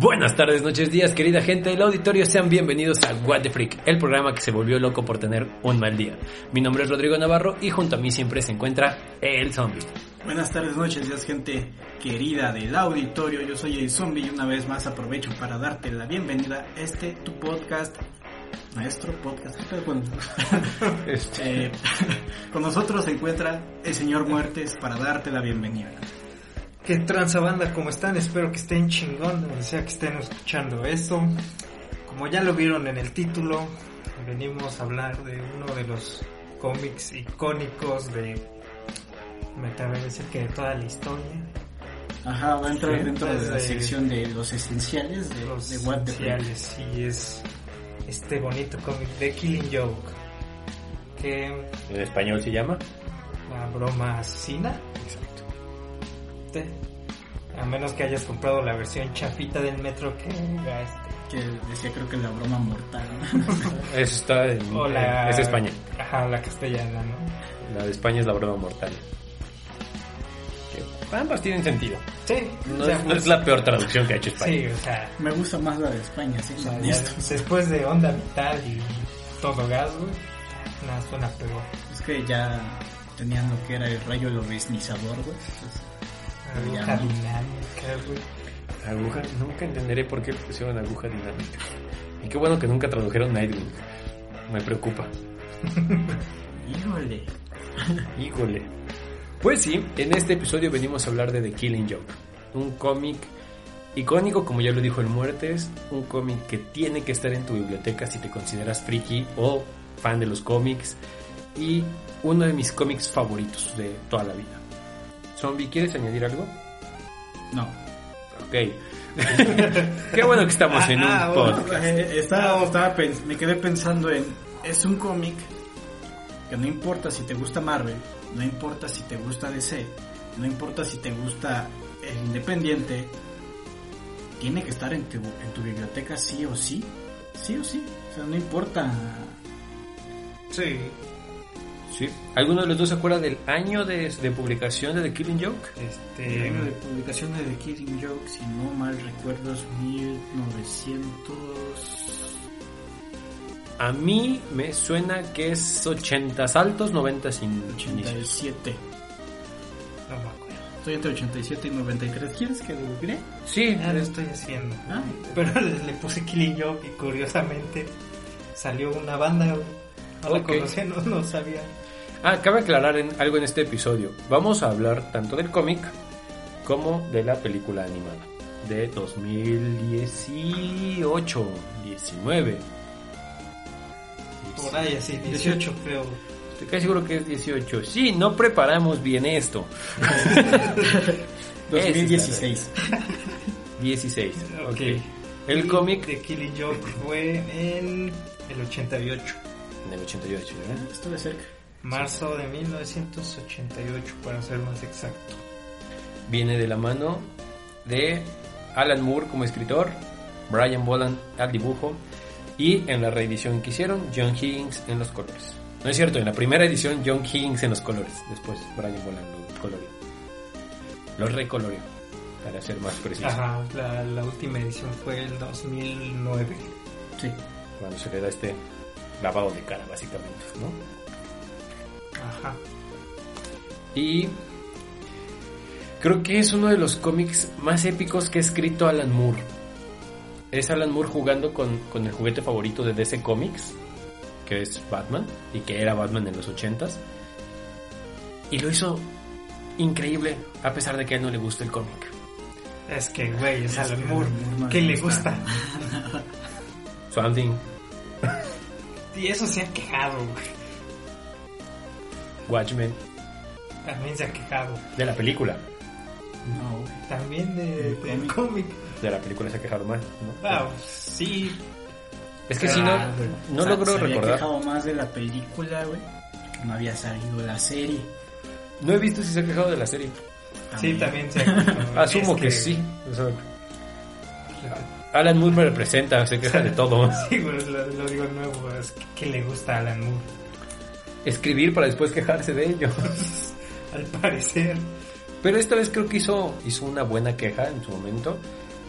Buenas tardes, noches, días, querida gente del auditorio, sean bienvenidos a What the Freak, el programa que se volvió loco por tener un mal día. Mi nombre es Rodrigo Navarro y junto a mí siempre se encuentra el zombie. Buenas tardes, noches, días, gente querida del auditorio. Yo soy el zombie y una vez más aprovecho para darte la bienvenida a este tu podcast, maestro podcast. eh, con nosotros se encuentra el señor Muertes para darte la bienvenida. ¿Qué tranza banda? ¿Cómo están? Espero que estén chingón, donde sea que estén escuchando esto. Como ya lo vieron en el título, venimos a hablar de uno de los cómics icónicos de... Me atrevo a decir que de toda la historia. Ajá, va a entrar Sí, dentro de la sección de los esenciales de, Los de What the Freak. esenciales, sí, es este bonito cómic de Killing Joke. Que en español se llama. la broma asesina. Exacto. A menos que hayas comprado la versión chafita del metro que este. Decía creo que la broma mortal. ¿no? Eso está en, O la- es España. Ajá, la castellana, ¿no? La de España es la broma mortal. Que ambas tienen sentido. Sí, No, o sea, es, no pues, es la peor traducción que ha hecho España. Sí, o sea, Me gusta más la de España, sí, o sea, ya honesto. después de onda vital y todo gas, güey, nada suena peor. Es que ya tenían lo que era el rayo lobesnizador, güey. Entonces, Aguja dinámica, güey. Aguja, nunca entenderé por qué pusieron aguja dinámica. Y qué bueno que nunca tradujeron Nightwing. Me preocupa. Híjole. Híjole. Pues sí, en este episodio venimos a hablar de The Killing Joke, un cómic icónico, como ya lo dijo el Muertes, un cómic que tiene que estar en tu biblioteca si te consideras friki o fan de los cómics y uno de mis cómics favoritos de toda la vida. Zombie, ¿quieres añadir algo? No. Ok. Qué bueno que estamos en un Ah, bueno. podcast. Eh, estaba, estaba pens- me quedé pensando en, es un cómic que no importa si te gusta Marvel, no importa si te gusta DC, no importa si te gusta el Independiente, tiene que estar en tu, en tu biblioteca sí o sí, sí o sí, o sea, no importa. Sí. Sí. ¿Alguno de los dos se acuerda del año de, de publicación de The Killing Joke? El Este. año de publicación de The Killing Joke, si no mal recuerdo, es 1900... A mí me suena que es 80 altos, 90 sin inicios. 87. No me acuerdo. Estoy entre 87 y 93. ¿Quieres que lo googlee? Sí, Ya lo estoy haciendo. Ah. Pero le, puse Killing Joke y curiosamente salió una banda. No la Ok. conocía, no, no sabía. Ah, cabe aclarar en- algo en este episodio. Vamos a hablar tanto del cómic como de la película animada de 2018, 19. Por ahí así, 18 creo. Estoy casi seguro que es 18. Sí, no preparamos bien esto. 2016. 16. Ok. Ok. El cómic de Killing Joke fue en el 88. en el 88, ¿eh? Estuve cerca. Marzo de 1988, para ser más exacto. Viene de la mano de Alan Moore como escritor, Brian Boland al dibujo y en la reedición que hicieron John Higgins en los colores. No es cierto, en la primera edición John Higgins en los colores, después Brian Boland lo coloreó. Lo recoloreó, para ser más preciso. Ajá, la, la última edición fue el 2009. Sí. Cuando se le da este lavado de cara, básicamente, ¿no? Ajá. Y creo que es uno de los cómics más épicos que ha escrito Alan Moore. Es Alan Moore jugando con, con el juguete favorito de DC Comics, que es Batman, y que era Batman en los 80s. Y lo hizo increíble, a pesar de que a él no le gusta el cómic. Es que, güey, es Es Alan que Moore. ¿Qué le gusta. gusta? Swamp Thing, Y eso se ha quejado, güey. Watchmen, También se ha quejado. de la película. No, güey. También de, El del cómic. cómic. De la película se ha quejado más, ¿no? Ah, sí. Es que si no, Ah, no Se- logro se había recordar. quejado más de la película, güey. Que no había salido la serie. No he visto si se ha quejado de la serie. Sí, también se ha quejado. Asumo Es que, sí. O sea, Alan Moore me representa, se queja de todo. Sí, güey, lo, lo digo nuevo. Es que, que le gusta a Alan Moore. Escribir para después quejarse de ello. Al parecer. Pero esta vez creo que hizo, hizo una buena queja en su momento.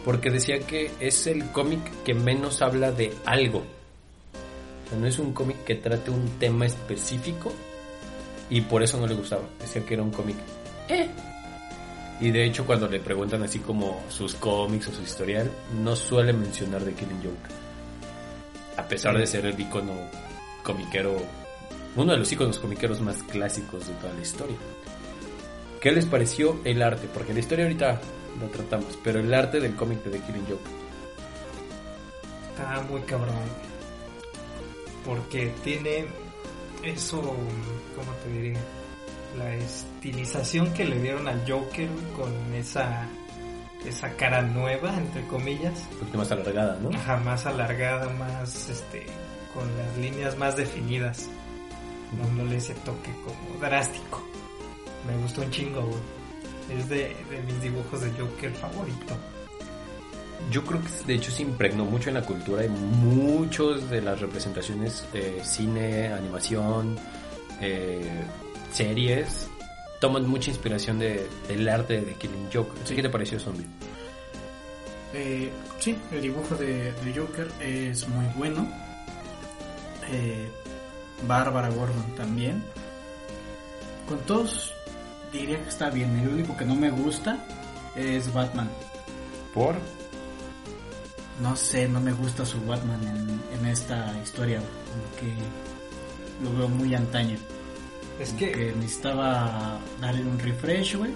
porque decía que es el cómic que menos habla de algo. O sea, no es un cómic que trate un tema específico y por eso no le gustaba. Decía que era un cómic. Eh. Y de hecho cuando le preguntan así como sus cómics o su historial, no suele mencionar The Killing Joke. A pesar de ser el icono comiquero, uno de los iconos comiqueros más clásicos de toda la historia. ¿Qué les pareció el arte? Porque la historia ahorita lo tratamos, pero el arte del cómic de The Killing Joke. Está muy cabrón. Porque tiene eso, ¿cómo te diría? La estilización que le dieron al Joker con esa esa cara nueva, entre comillas. Un poquito más alargada, ¿no? Ajá, más alargada, más este con las líneas más definidas. Dándole ese toque como drástico. Me gustó un chingo, güey. Es de, de mis dibujos de Joker favorito. Yo creo que de hecho se impregnó mucho en la cultura y muchos de las representaciones de cine, animación, eh, series toman mucha inspiración de, del arte de Killing Joke. ¿Qué te pareció Zombie? Eh, sí, el dibujo de, de Joker es muy bueno. Eh, Bárbara Gordon también. Con todos diría que está bien. El único que no me gusta es Batman. ¿Por? No sé, no me gusta su Batman en, en esta historia. Como que lo veo muy antaño. Es que necesitaba darle un refresh, güey.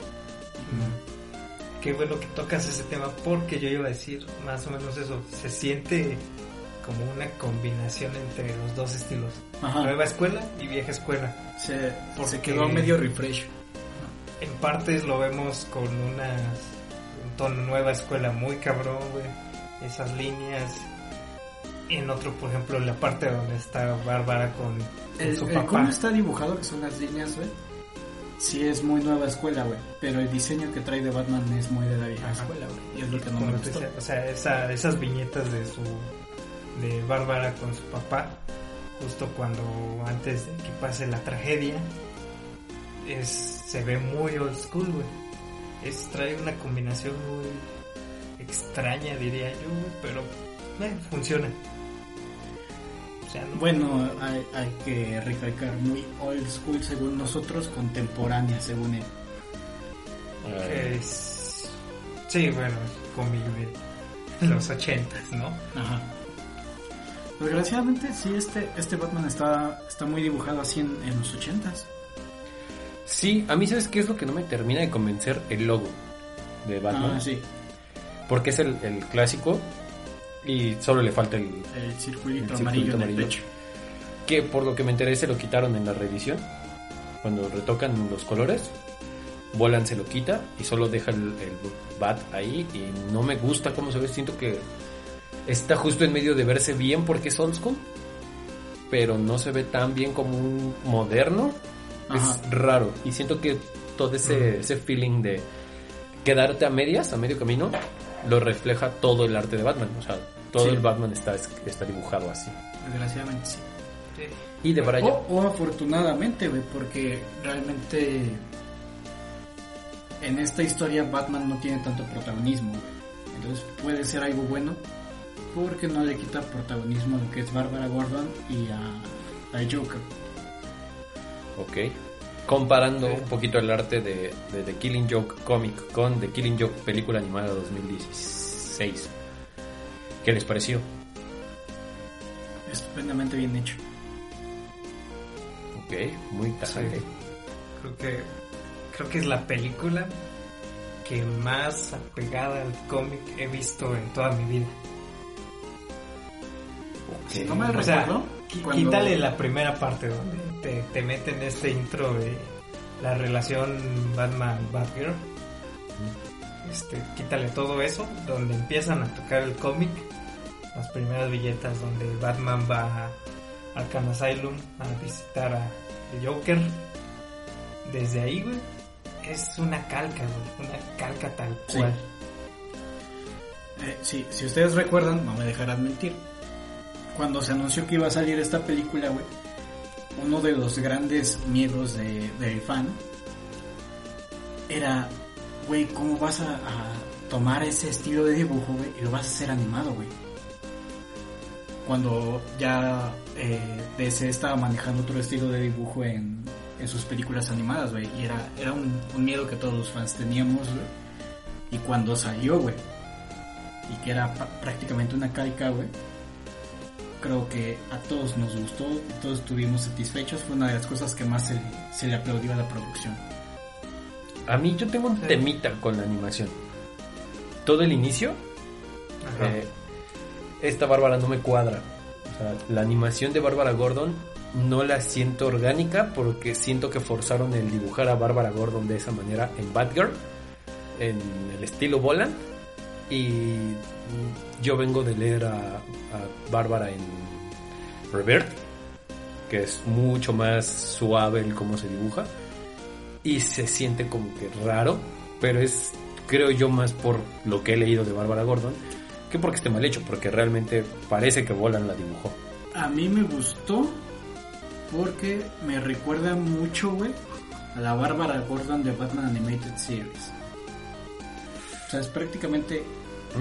qué bueno que tocas ese tema porque yo iba a decir más o menos eso. Se siente como una combinación entre los dos estilos. Ajá. Nueva escuela y vieja escuela. Se, Porque- se quedó medio refresh. En partes lo vemos con una un tono nueva escuela muy cabrón, güey. Esas líneas. En otro, por ejemplo, la parte donde está Bárbara con, con El, su el papá. cómo está dibujado, que son las líneas, güey. Sí es muy nueva escuela, güey. Pero el diseño que trae de Batman es muy de la vieja Ajá. escuela, güey. Y es lo que no me decía, o sea, esa- esas viñetas de su de Bárbara con su papá, justo cuando antes de que pase la tragedia, es se ve muy old school, güey. Es trae una combinación muy extraña, diría yo, pero eh, funciona. O sea, no- Bueno, hay, hay que recalcar muy old school según nosotros, contemporánea según él. que es sí, bueno, cómic de los ochentas, ¿no? Ajá. Desgraciadamente, sí, este, este Batman está, está muy dibujado así en, en los ochentas. Sí, a mí sabes qué es lo que no me termina de convencer el logo de Batman. Ah, sí. Porque es el, el clásico y solo le falta el... El circulito El amarillo circulito en el amarillo. pecho. Que por lo que me enteré se lo quitaron en la reedición. Cuando retocan los colores, Volan se lo quita y solo deja el, el Bat ahí y no me gusta cómo se ve. Siento que está justo en medio de verse bien porque es old school, pero no se ve tan bien como un moderno. Ajá. Es raro y siento que todo ese, ese feeling de quedarte a medias, a medio camino, lo refleja todo el arte de Batman. O sea, todo Sí. el Batman está, está dibujado así. Desgraciadamente sí. Y de Brian. O, o afortunadamente, güey, porque realmente en esta historia Batman no tiene tanto protagonismo. Entonces puede ser algo bueno porque no le quita protagonismo a lo que es Bárbara Gordon y a, a Joker. Ok. Comparando un poquito el arte de, de The Killing Joke comic con The Killing Joke película animada 2016. ¿Qué les pareció? Estupendamente bien hecho. Ok, muy tajante. Sí. Creo que creo que es la película que más apegada al cómic he visto en toda mi vida. Ok. Si no O sea, recuerdo, cuando- quítale la primera parte donde te, te meten este intro de la relación Batman-Batgirl. Este, quítale todo eso, donde empiezan a tocar el cómic, las primeras billetas donde Batman va a Arkham Asylum a visitar a Joker. Desde ahí, güey, es una calca, güey, una calca tal Sí. cual. Eh, sí, si ustedes recuerdan, no me dejarán mentir. Cuando se anunció que iba a salir esta película, güey, uno de los grandes miedos de, del fan era, güey, ¿cómo vas a, tomar ese estilo de dibujo, güey, y lo vas a hacer animado, güey. Cuando ya eh, DC estaba manejando otro estilo de dibujo en, en sus películas animadas, güey, y era, era un, miedo que todos los fans teníamos, güey. Y cuando salió, güey, y que era prácticamente una calca, güey, creo que a todos nos gustó, todos estuvimos satisfechos, fue una de las cosas que más se, se le aplaudió a la producción. A mí yo tengo un Sí. temita con la animación. Todo el inicio, eh, esta Bárbara no me cuadra. O sea, la animación de Bárbara Gordon no la siento orgánica porque siento que forzaron el dibujar a Bárbara Gordon de esa manera en Batgirl, en el estilo Bolan. Y yo vengo de leer a, a Bárbara en Revert, que es mucho más suave el cómo se dibuja. Y se siente como que raro, pero es, creo yo, más por lo que he leído de Bárbara Gordon que porque esté mal hecho, porque realmente parece que Bolan la dibujó. A mí me gustó porque me recuerda mucho, güey, a la Bárbara Gordon de Batman Animated Series. O sea, es prácticamente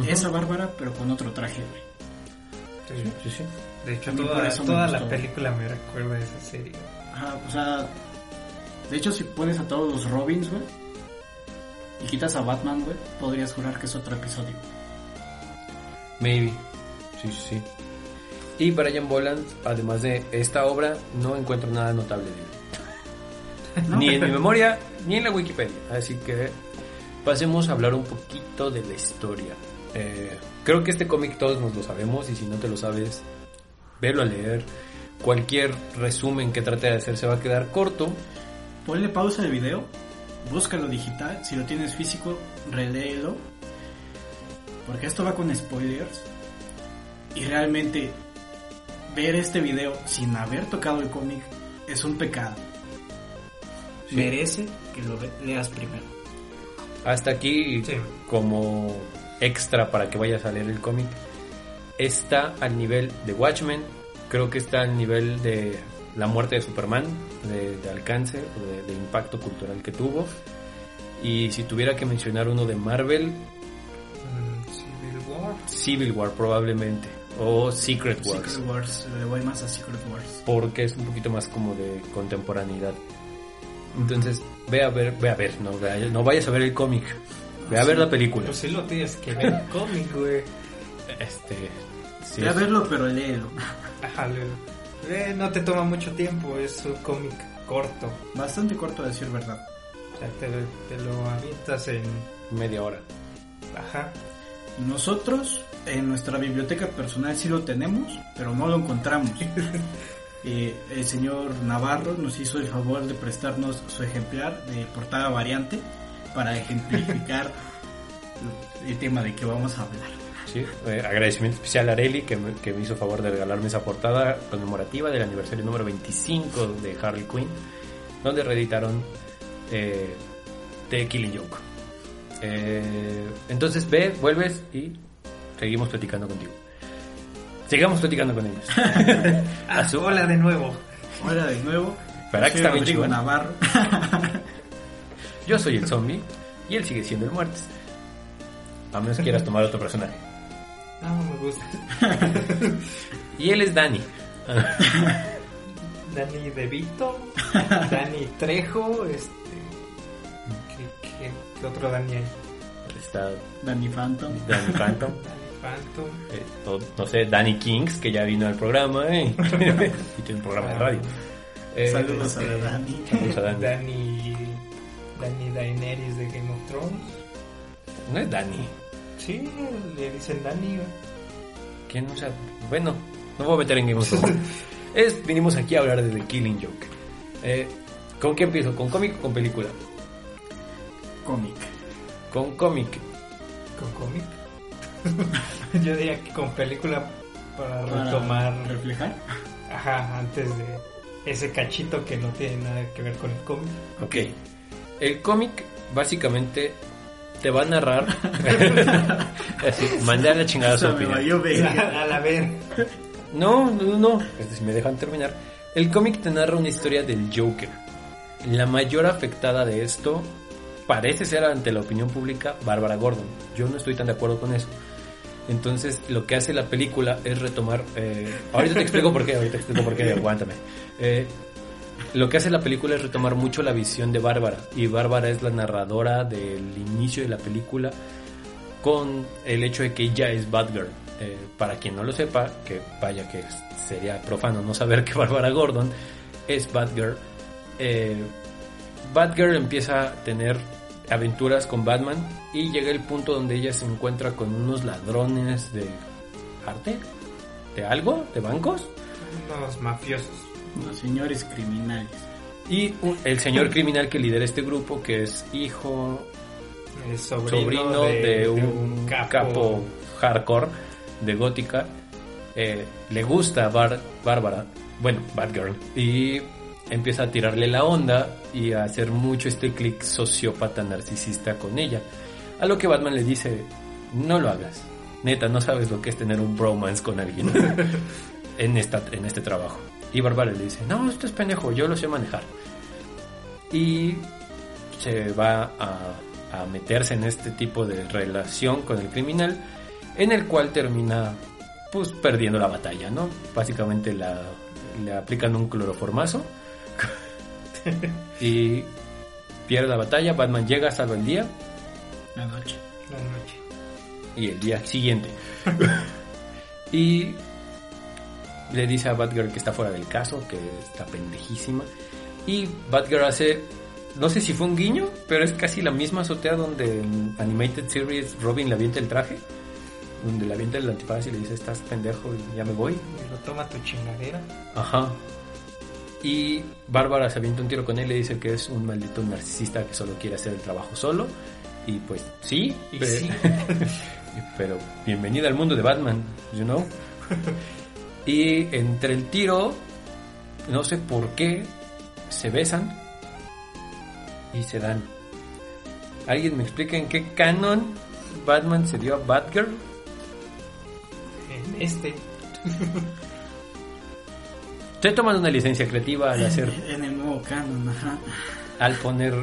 Esa Bárbara, pero con otro traje, güey. Sí. Sí, sí. De hecho, toda, toda la película me recuerda a esa serie. Ajá, o sea, de hecho, si pones a todos los Robins, güey, y quitas a Batman, güey, podrías jurar que es otro episodio. Maybe. Sí, sí, sí. Y Brian Boland, además de esta obra, no encuentro nada notable de él. ¿No? Ni en mi memoria, ni en la Wikipedia. Así que pasemos a hablar un poquito de la historia. Eh, creo que este cómic todos nos lo sabemos y si no te lo sabes, velo a leer. Cualquier resumen que trate de hacer se va a quedar corto. Ponle pausa al video, búscalo digital, si lo tienes físico, reléelo. Porque esto va con spoilers. Y realmente ver este video sin haber tocado el cómic es un pecado. Sí. Merece que lo leas primero. Hasta aquí, Sí. como extra para que vayas a leer el cómic, está al nivel de Watchmen, creo que está al nivel de la muerte de Superman, de, de alcance, de, de impacto cultural que tuvo. Y si tuviera que mencionar uno de Marvel, Mm, Civil War. Civil War probablemente, o Secret Wars, Secret Wars, le voy más a Secret Wars. porque es un poquito más como de contemporaneidad. Entonces, ve a ver, ve a ver, no, ve- no vayas a ver el cómic, ve a ver la película. Pues sí lo tienes que ver el cómic, güey. Este, sí, Ve a verlo, pero léelo. Ajá, le- eh, no te toma mucho tiempo, es un cómic corto. Bastante corto a decir verdad. O sea, te, te lo avientas en... media hora. Ajá. Nosotros en nuestra biblioteca personal sí lo tenemos, pero no lo encontramos. Eh, el señor Navarro nos hizo el favor de prestarnos su ejemplar de portada variante para ejemplificar el tema de que vamos a hablar. Sí, eh, agradecimiento especial a Areli que me, que me hizo favor de regalarme esa portada conmemorativa del aniversario número 25 de Harley Quinn, donde reeditaron eh, The Killing Joke. Eh, entonces ve, vuelves y seguimos platicando contigo. Sigamos platicando con ellos. Ah, su- hola de nuevo. Hola de nuevo. ¿Verdad que está bien? Navarro. Yo soy el zombie y él sigue siendo el muertes. A menos que quieras tomar otro personaje. No, me gusta. Y él es Dani. Dani De Vito, Dani Trejo, este... ¿Qué, qué, qué otro Dani hay? Está Danny Phantom. Danny Phantom. Dani Phantom. Eh, no, no sé, Danny Kings, que ya vino al programa eh, y tiene un programa de radio. Eh, Saludos a Dani. saludos a Dani. Dani... Dani Daenerys de Game of Thrones. No es Dani. Sí, le dicen Dani. ¿Quién no sea? Bueno, no voy a meter en Game of Thrones. Es, vinimos aquí a hablar de The Killing Joke. Eh, ¿Con qué empiezo? ¿Con cómic o con película? Cómic. Con cómic. ¿Con cómic? Yo diría que con película para Para retomar... reflejar. Ajá, antes de ese cachito que no tiene nada que ver con el cómic. Ok. El cómic básicamente te va a narrar. Así, mandé a la chingada su opinión. verga. A la ver. No, no, no. Este, si me dejan terminar. El cómic te narra una historia del Joker. La mayor afectada de esto parece ser ante la opinión pública Bárbara Gordon. Yo no estoy tan de acuerdo con eso. Entonces, lo que hace la película es retomar. eh, ahorita te explico por qué, ahorita te explico por qué, aguántame. Eh, lo que hace la película es retomar mucho la visión de Bárbara. Y Bárbara es la narradora del inicio de la película con el hecho de que ella es Batgirl. Eh, para quien no lo sepa, que vaya que sería profano no saber que Bárbara Gordon es Batgirl. Eh, Batgirl empieza a tener aventuras con Batman y llega el punto donde ella se encuentra con unos ladrones de arte, de algo, de bancos, Unos mafiosos. Los señores criminales. y un- el señor criminal que lidera este grupo, que es hijo, El sobrino, sobrino de, un, capo. hardcore de Gótica, eh, le gusta a Bar- Bárbara, bueno, Batgirl, y empieza a tirarle la onda y a hacer mucho este click sociópata narcisista con ella. A lo que Batman le dice, no lo hagas. Neta, no sabes lo que es tener un bromance con alguien en, esta, en este trabajo. Y Bárbara le dice, no, esto es pendejo, yo lo sé manejar. Y se va a, a meterse en este tipo de relación con el criminal, en el cual termina pues perdiendo la batalla, ¿no? Básicamente la, le aplican un cloroformazo y pierde la batalla, Batman llega, salva el día La noche. La noche. y el día siguiente. y le dice a Batgirl que está fuera del caso, que está pendejísima. Y Batgirl hace, no sé si fue un guiño, pero es casi la misma azotea donde en Animated Series Robin le avienta el traje. Donde le avienta el antifaz y le dice, estás pendejo y ya me voy. Y lo toma tu chingadera. Ajá. Y Bárbara se avienta un tiro con él y le dice que es un maldito narcisista que solo quiere hacer el trabajo solo. Y pues sí, Y pe- sí. pero bienvenida al mundo de Batman, you know. y entre el tiro, no sé por qué, se besan y se dan. ¿Alguien me explica en qué canon Batman se dio a Batgirl? En este. Estoy tomando una licencia creativa al hacer En el nuevo canon, ajá. al poner,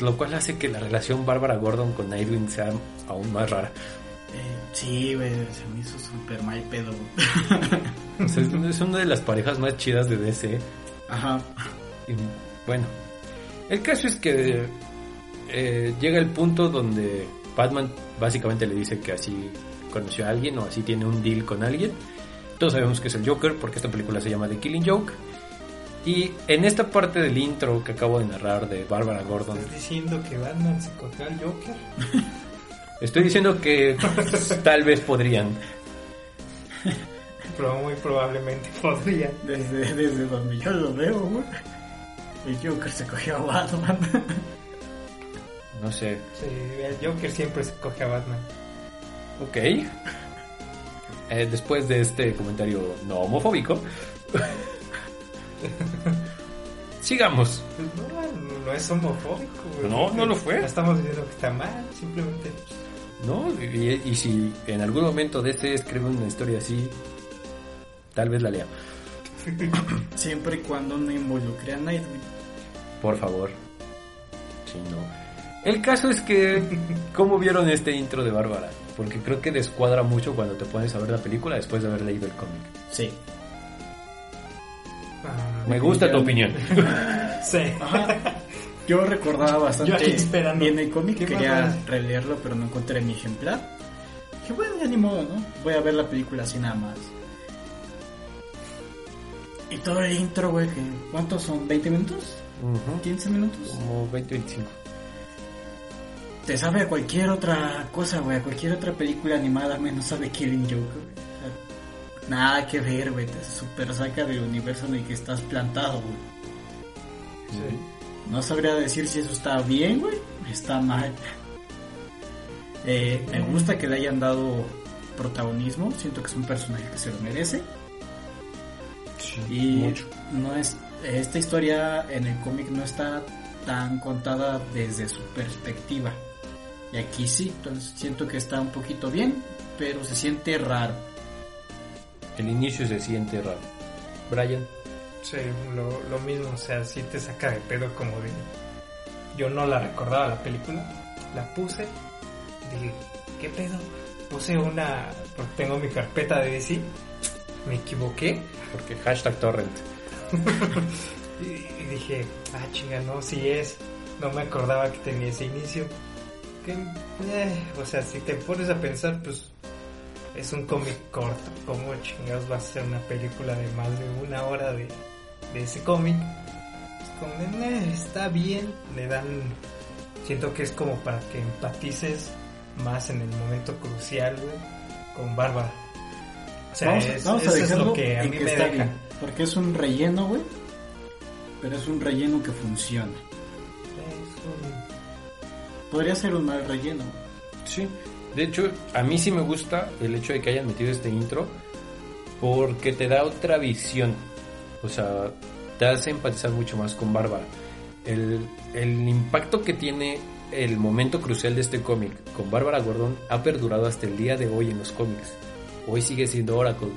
lo cual hace que la relación Bárbara Gordon con Nightwing sea aún más rara. Eh, sí, güey, se me hizo súper mal pedo. O sea, es, es una de las parejas más chidas de DC. Ajá. Y, bueno, el caso es que eh, llega el punto donde Batman básicamente le dice que así conoció a alguien o así tiene un deal con alguien. Todos sabemos que es el Joker porque esta película se llama The Killing Joke. Y en esta parte del intro que acabo de narrar de Bárbara Gordon, ¿Estás diciendo que Batman se cogió al Joker? estoy diciendo que tal vez podrían. Pero muy probablemente podría. Desde, desde donde yo lo veo, güey. El Joker se cogió a Batman. No sé. Sí, el Joker siempre se coge a Batman. Ok. Eh, después de este comentario no homofóbico, sigamos. Pues no, no es homofóbico. güey. No, no lo fue. No estamos diciendo que está mal, simplemente. ¿No? Y, y si en algún momento de este escribe una historia así, tal vez la lea. Siempre y cuando no involucre a Nightwing. Por favor. Si no. El caso es que, ¿cómo vieron este intro de Bárbara? Porque creo que descuadra mucho cuando te pones a ver la película después de haber leído el cómic. Sí. Ah, Me gusta tu opinión. Sí. Yo recordaba bastante Yo aquí esperando. bien el cómic, ¿Qué quería releerlo, pero no encontré mi ejemplar. Dije, bueno, ya ni modo, ¿no? Voy a ver la película así nada más. Y todo el intro, güey, que ¿cuántos son? ¿20 minutos? Ujú. ¿15 minutos? Como 20-25. Te sabe a cualquier otra cosa, güey, a cualquier otra película animada, menos sabe Killing Joke, güey. O sea, nada que ver, güey, te super saca del universo en el que estás plantado, güey. Sí. No sabría decir si eso está bien, güey. Está mal. Eh, me gusta que le hayan dado protagonismo. Siento que es un personaje que se lo merece. Y mucho. no es esta historia en el cómic no está tan contada desde su perspectiva. Y aquí sí, entonces siento que está un poquito bien, pero se siente raro. El inicio se siente raro. Brian. Sí, lo, lo mismo, o sea, sí te saca de pedo como de... yo no la recordaba la película, la puse, dije, ¿qué pedo? Puse una, porque tengo mi carpeta de DC, me equivoqué Porque hashtag torrent. y, dije, ah, chinga, no, si es, no me acordaba que tenía ese inicio. Que, eh, o sea, si te pones a pensar, pues es un cómic corto, ¿cómo chingados va a ser una película de más de una hora de, de ese cómic? Es como, de, "Eh, está bien, le dan, siento que es como para que empatices más en el momento crucial, güey, con Bárbara. O sea, vamos, es- vamos a eso es lo que a mí que me está deja. bien, porque es un relleno, güey. Pero es un relleno que funciona. Es un- Podría ser un mal relleno. Sí. De hecho, a mí sí me gusta el hecho de que hayan metido este intro porque te da otra visión. O sea, te hace empatizar mucho más con Bárbara. El, el impacto que tiene el momento crucial de este cómic con Bárbara Gordon ha perdurado hasta el día de hoy en los cómics. Hoy sigue siendo Oracle.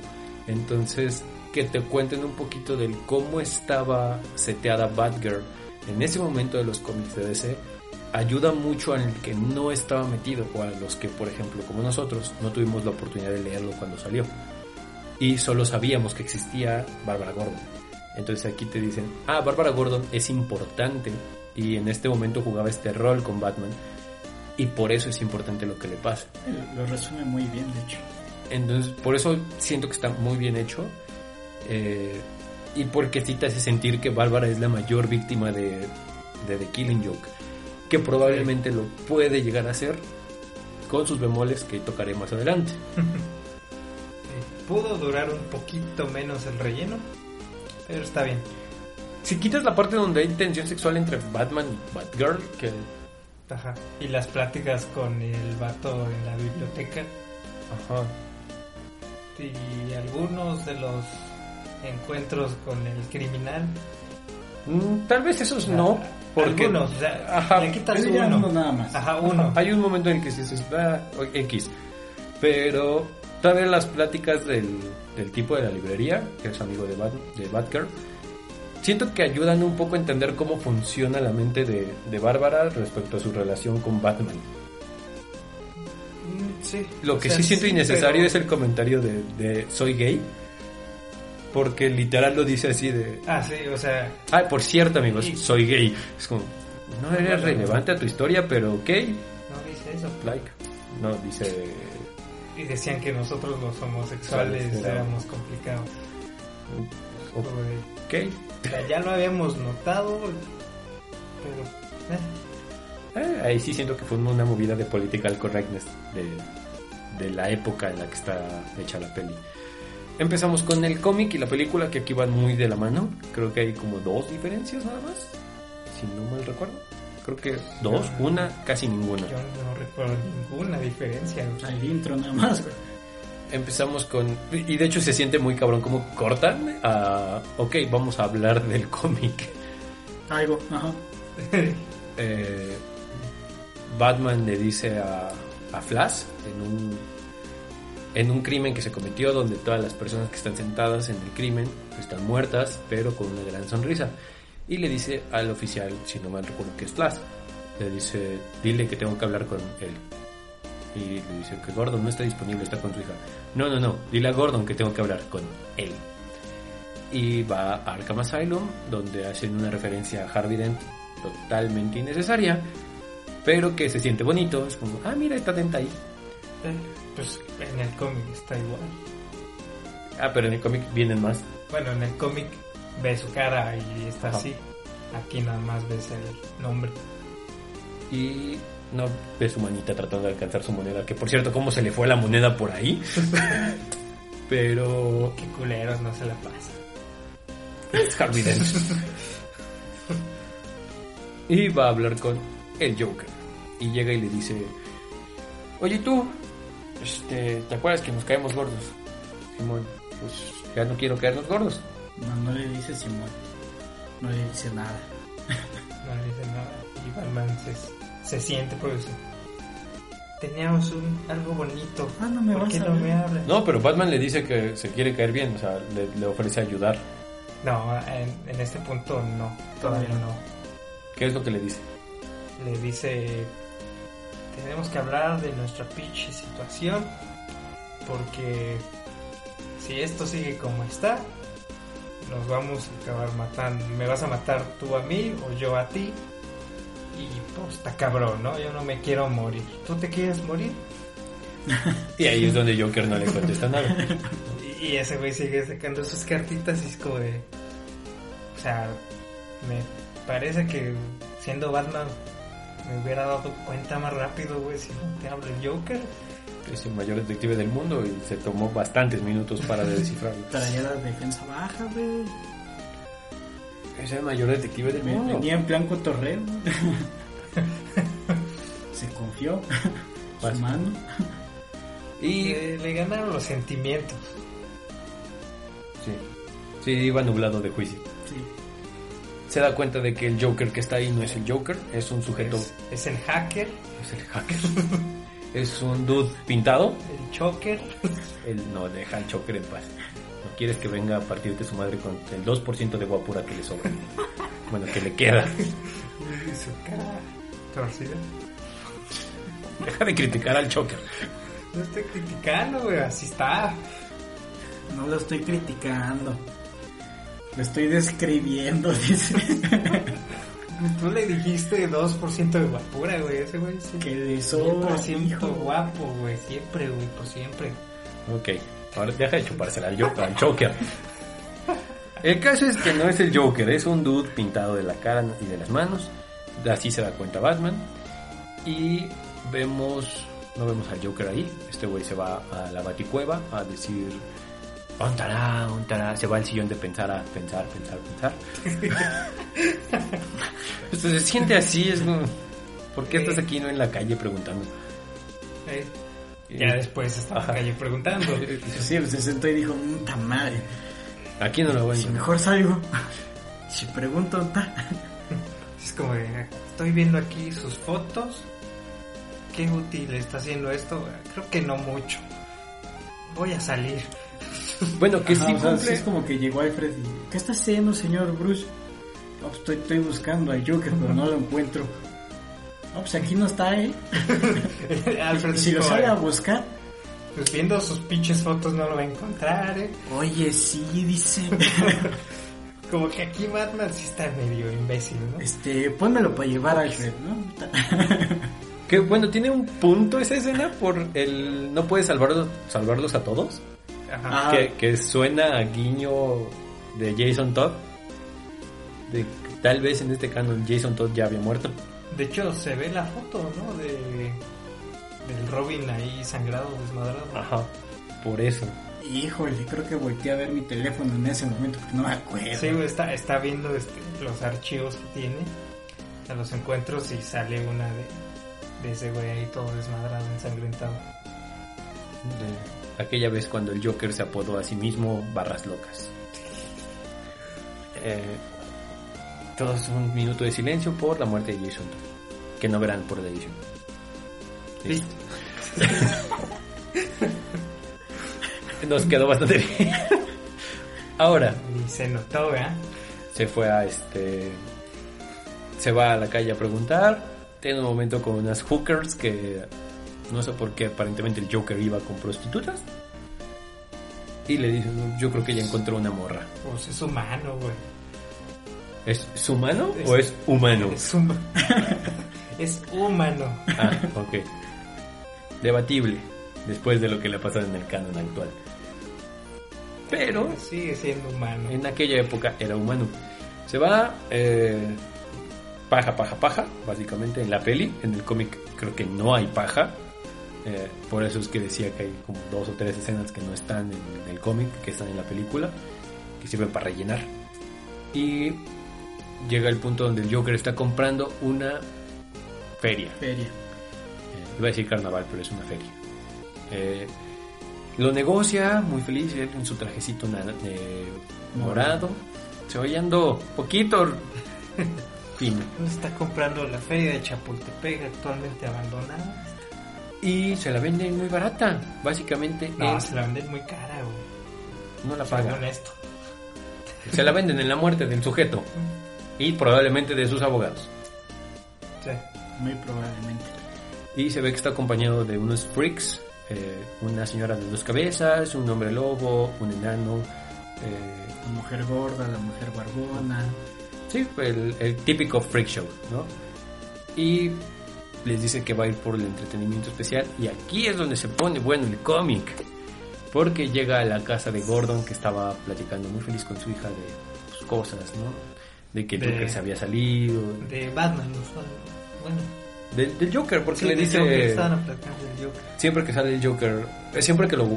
Entonces, que te cuenten un poquito del cómo estaba seteada Batgirl en ese momento de los cómics de DC ayuda mucho al que no estaba metido o a los que, por ejemplo, como nosotros, no tuvimos la oportunidad de leerlo cuando salió. Y solo sabíamos que existía Bárbara Gordon. Entonces aquí te dicen, ah, Bárbara Gordon es importante y en este momento jugaba este rol con Batman y por eso es importante lo que le pasa. Lo resume muy bien, de hecho. Entonces, por eso siento que está muy bien hecho. eh, y porque sí te hace sentir que Bárbara es la mayor víctima de, de The Killing Joke. Que probablemente lo puede llegar a ser con sus bemoles que tocaré más adelante. Pudo durar un poquito menos el relleno, pero está bien. Si quitas la parte donde hay tensión sexual entre Batman y Batgirl, que Ajá. Y las pláticas con el vato en la biblioteca ajá, y algunos de los encuentros con el criminal. mm, tal vez esos no, porque Algunos, o sea, Ajá. le quitas uno. uno nada más. Ajá, uno. Hay un momento en el que dices, ah, X. Pero todavía las pláticas del, del tipo de la librería, que es amigo de, Bat, de Batgirl, siento que ayudan un poco a entender cómo funciona la mente de, de Bárbara respecto a su relación con Batman. Mm, Sí. Lo o que sea, sí siento sí, innecesario pero- es el comentario de, de soy gay. Porque literal lo dice así de... Ah, sí, o sea, Ay, por cierto, amigos, soy gay. Es como... No eres relevante a tu historia, pero ok. no dice eso. Like. No, dice... Y decían que nosotros los homosexuales Sexuales, era- éramos complicados. Ok. Ya lo habíamos notado, pero... eh, Eh, ahí sí siento que fue una movida de political correctness de, de la época en la que está hecha la peli. Empezamos con el cómic y la película que aquí van muy de la mano. Creo que hay como dos diferencias nada más. Si no mal recuerdo. Creo que dos, una, casi ninguna. Yo no recuerdo ninguna diferencia. güey. Al intro nada más, güey. Empezamos con... Y de hecho se siente muy cabrón como cortan a... Ok, vamos a hablar del cómic. Algo, ajá. eh, Batman le dice a, a Flash en un, en un crimen que se cometió donde todas las personas que están sentadas en el crimen están muertas pero con una gran sonrisa y le dice al oficial si no mal recuerdo que es Flash le dice dile que tengo que hablar con él y le dice que Gordon no está disponible está con su hija no no no dile a Gordon que tengo que hablar con él y va a Arkham Asylum donde hacen una referencia a Harvey Dent totalmente innecesaria, pero que se siente bonito. Es como, ah, mira, está Dent ahí. Eh, Pues en el cómic está igual. Ah, pero en el cómic vienen más. Bueno, en el cómic ves su cara y está Ajá. así. Aquí nada más ves el nombre. Y no ve su manita tratando de alcanzar su moneda. Que por cierto, ¿cómo se le fue la moneda por ahí? pero Qué culeros no se la pasa. es Harvey Dent. y va a hablar con el Joker. Y llega y le dice, oye tú, este, ¿te acuerdas que nos caemos gordos? Simón, pues ya no quiero caernos gordos. No, no le dice Simón. No le dice nada. No le dice nada. Y Batman se, se siente por eso. Teníamos un, algo bonito. Ah, no me ¿Por vas qué a no ver? me hablas? No, pero Batman le dice que se quiere caer bien, o sea, le, le ofrece ayudar. No, en, en este punto no. Todavía no. ¿Qué es lo que le dice? le dice, tenemos que hablar de nuestra pinche situación, porque si esto sigue como está, nos vamos a acabar matando. Me vas a matar tú a mí o yo a ti. Y pues está cabrón, ¿no? Yo no me quiero morir. ¿Tú te quieres morir? Y ahí es donde Joker no le contesta nada. Y, ese güey sigue sacando sus cartitas y es como de... O sea, me parece que siendo Batman me hubiera dado cuenta más rápido, güey, si no te habla el Joker. Es el mayor detective del mundo y se tomó bastantes minutos para descifrarlo. Traía la defensa baja, güey. Es el mayor detective del Me- mundo. Venía en plan cotorreo. Se confió. Su mano. Y Le, le ganaron los sentimientos. sí, sí, iba nublado de juicio. Sí. Se da cuenta de que el Joker que está ahí no es el Joker, es un sujeto, Es, es el hacker, es el hacker. es un dude pintado. el choker. Él no deja al Joker en paz. No quieres que venga a partirte su madre con el 2% de guapura que le sobra. Bueno, que le queda. Su cara torcida. Deja de criticar al Joker. No estoy criticando, güey, así está. No lo estoy criticando. Lo estoy describiendo, dice. Tú le dijiste 2% de guapura, güey, ese güey sí. que le Siempre, sobra, siempre hijo. guapo, güey, siempre, güey, por siempre. Ok, ahora deja de chupársela al Joker. Al Joker. El caso es que no es el Joker, es un dude pintado de la cara y de las manos. Así se da cuenta Batman. Y vemos, no vemos al Joker ahí. Este güey se va a la baticueva a decir, ontará, ontará. Se va al sillón de pensar a pensar, pensar, pensar. Pues se siente así, es como, ¿por qué estás aquí no en la calle preguntando? Eh, ya después estaba en la calle preguntando. Sí, se sentó y dijo, puta madre. Aquí no lo voy a Si mejor salgo. Si pregunto, ta. Es como de, estoy viendo aquí sus fotos. ¿Qué útil está haciendo esto? Creo que no mucho. Voy a salir. Bueno, que Ajá, sí o sea, cumple. sí es como que llegó Alfred y... ¿Qué está haciendo, señor Bruce? No, pues estoy, estoy buscando al Joker, pero no lo encuentro. No, pues aquí no está, ¿eh? Alfred Si lo sale a buscar... Pues viendo sus pinches fotos no lo va a encontrar, ¿eh? Oye, sí, dice... Como que aquí Batman sí está medio imbécil, ¿no? Este, pónmelo para llevar a Alfred, ¿no? Que bueno, tiene un punto esa escena por el no puede salvarlos, salvarlos a todos. Ajá. Ah. Que, que suena a guiño de Jason Todd. De que tal vez en este canon Jason Todd ya había muerto. De hecho, se ve la foto, ¿no? De, del Robin ahí sangrado, desmadrado. Ajá. Por eso. Híjole, creo que volteé a ver mi teléfono en ese momento porque no me acuerdo. Sí, güey, está, está viendo este, los archivos que tiene, a los encuentros y sale una de, de ese güey ahí todo desmadrado, ensangrentado. De aquella vez cuando el Joker se apodó a sí mismo Barras Locas. Eh, todos un minuto de silencio por la muerte de Jason. Que no verán por la edición. Listo. Nos quedó bastante bien. Ahora, Y se notó, ¿verdad? se fue a este. Se va a la calle a preguntar. Tiene un momento con unas hookers que. No sé por qué, aparentemente el Joker iba con prostitutas. Y le dice: "No, Yo creo que ya encontró una morra. Pues es humano, güey. ¿Es, ¿es humano Es- o es humano? Es, hum- es humano. Ah, ok. Debatible. Después de lo que le ha pasado en el canon actual. Pero Sigue siendo humano. en aquella época era humano. Se va eh, paja, paja, paja, básicamente en la peli. En el cómic creo que no hay paja. Eh, por eso es que decía que hay como dos o tres escenas que no están en el cómic, que están en la película, que sirven para rellenar. Y llega el punto donde el Joker está comprando una feria. Feria. Eh, iba a decir carnaval, pero es una feria. Eh, lo negocia, muy feliz, él en su trajecito eh, morado. Se va yendo poquito fino. Está comprando la feria de Chapultepec actualmente abandonada. Y se la venden muy barata. Básicamente No, es- se la venden muy cara, güey. no la paga. Según esto. Se la venden en la muerte del sujeto. Y probablemente de sus abogados. Sí. Muy probablemente. Y se ve que está acompañado de unos freaks, eh, una señora de dos cabezas, un hombre lobo, un enano. eh, La mujer gorda, la mujer barbona. sí, el, el típico freak show, ¿no? Y les dice que va a ir por el entretenimiento especial. Y aquí es donde se pone bueno el cómic. Porque llega a la casa de Gordon que estaba platicando muy feliz con su hija de sus cosas, ¿no? De que De- Joker se había salido. De Batman, ¿no? bueno. Del, del Joker, porque sí, le dice... Joker. Siempre que sale el Joker, eh, siempre que lo,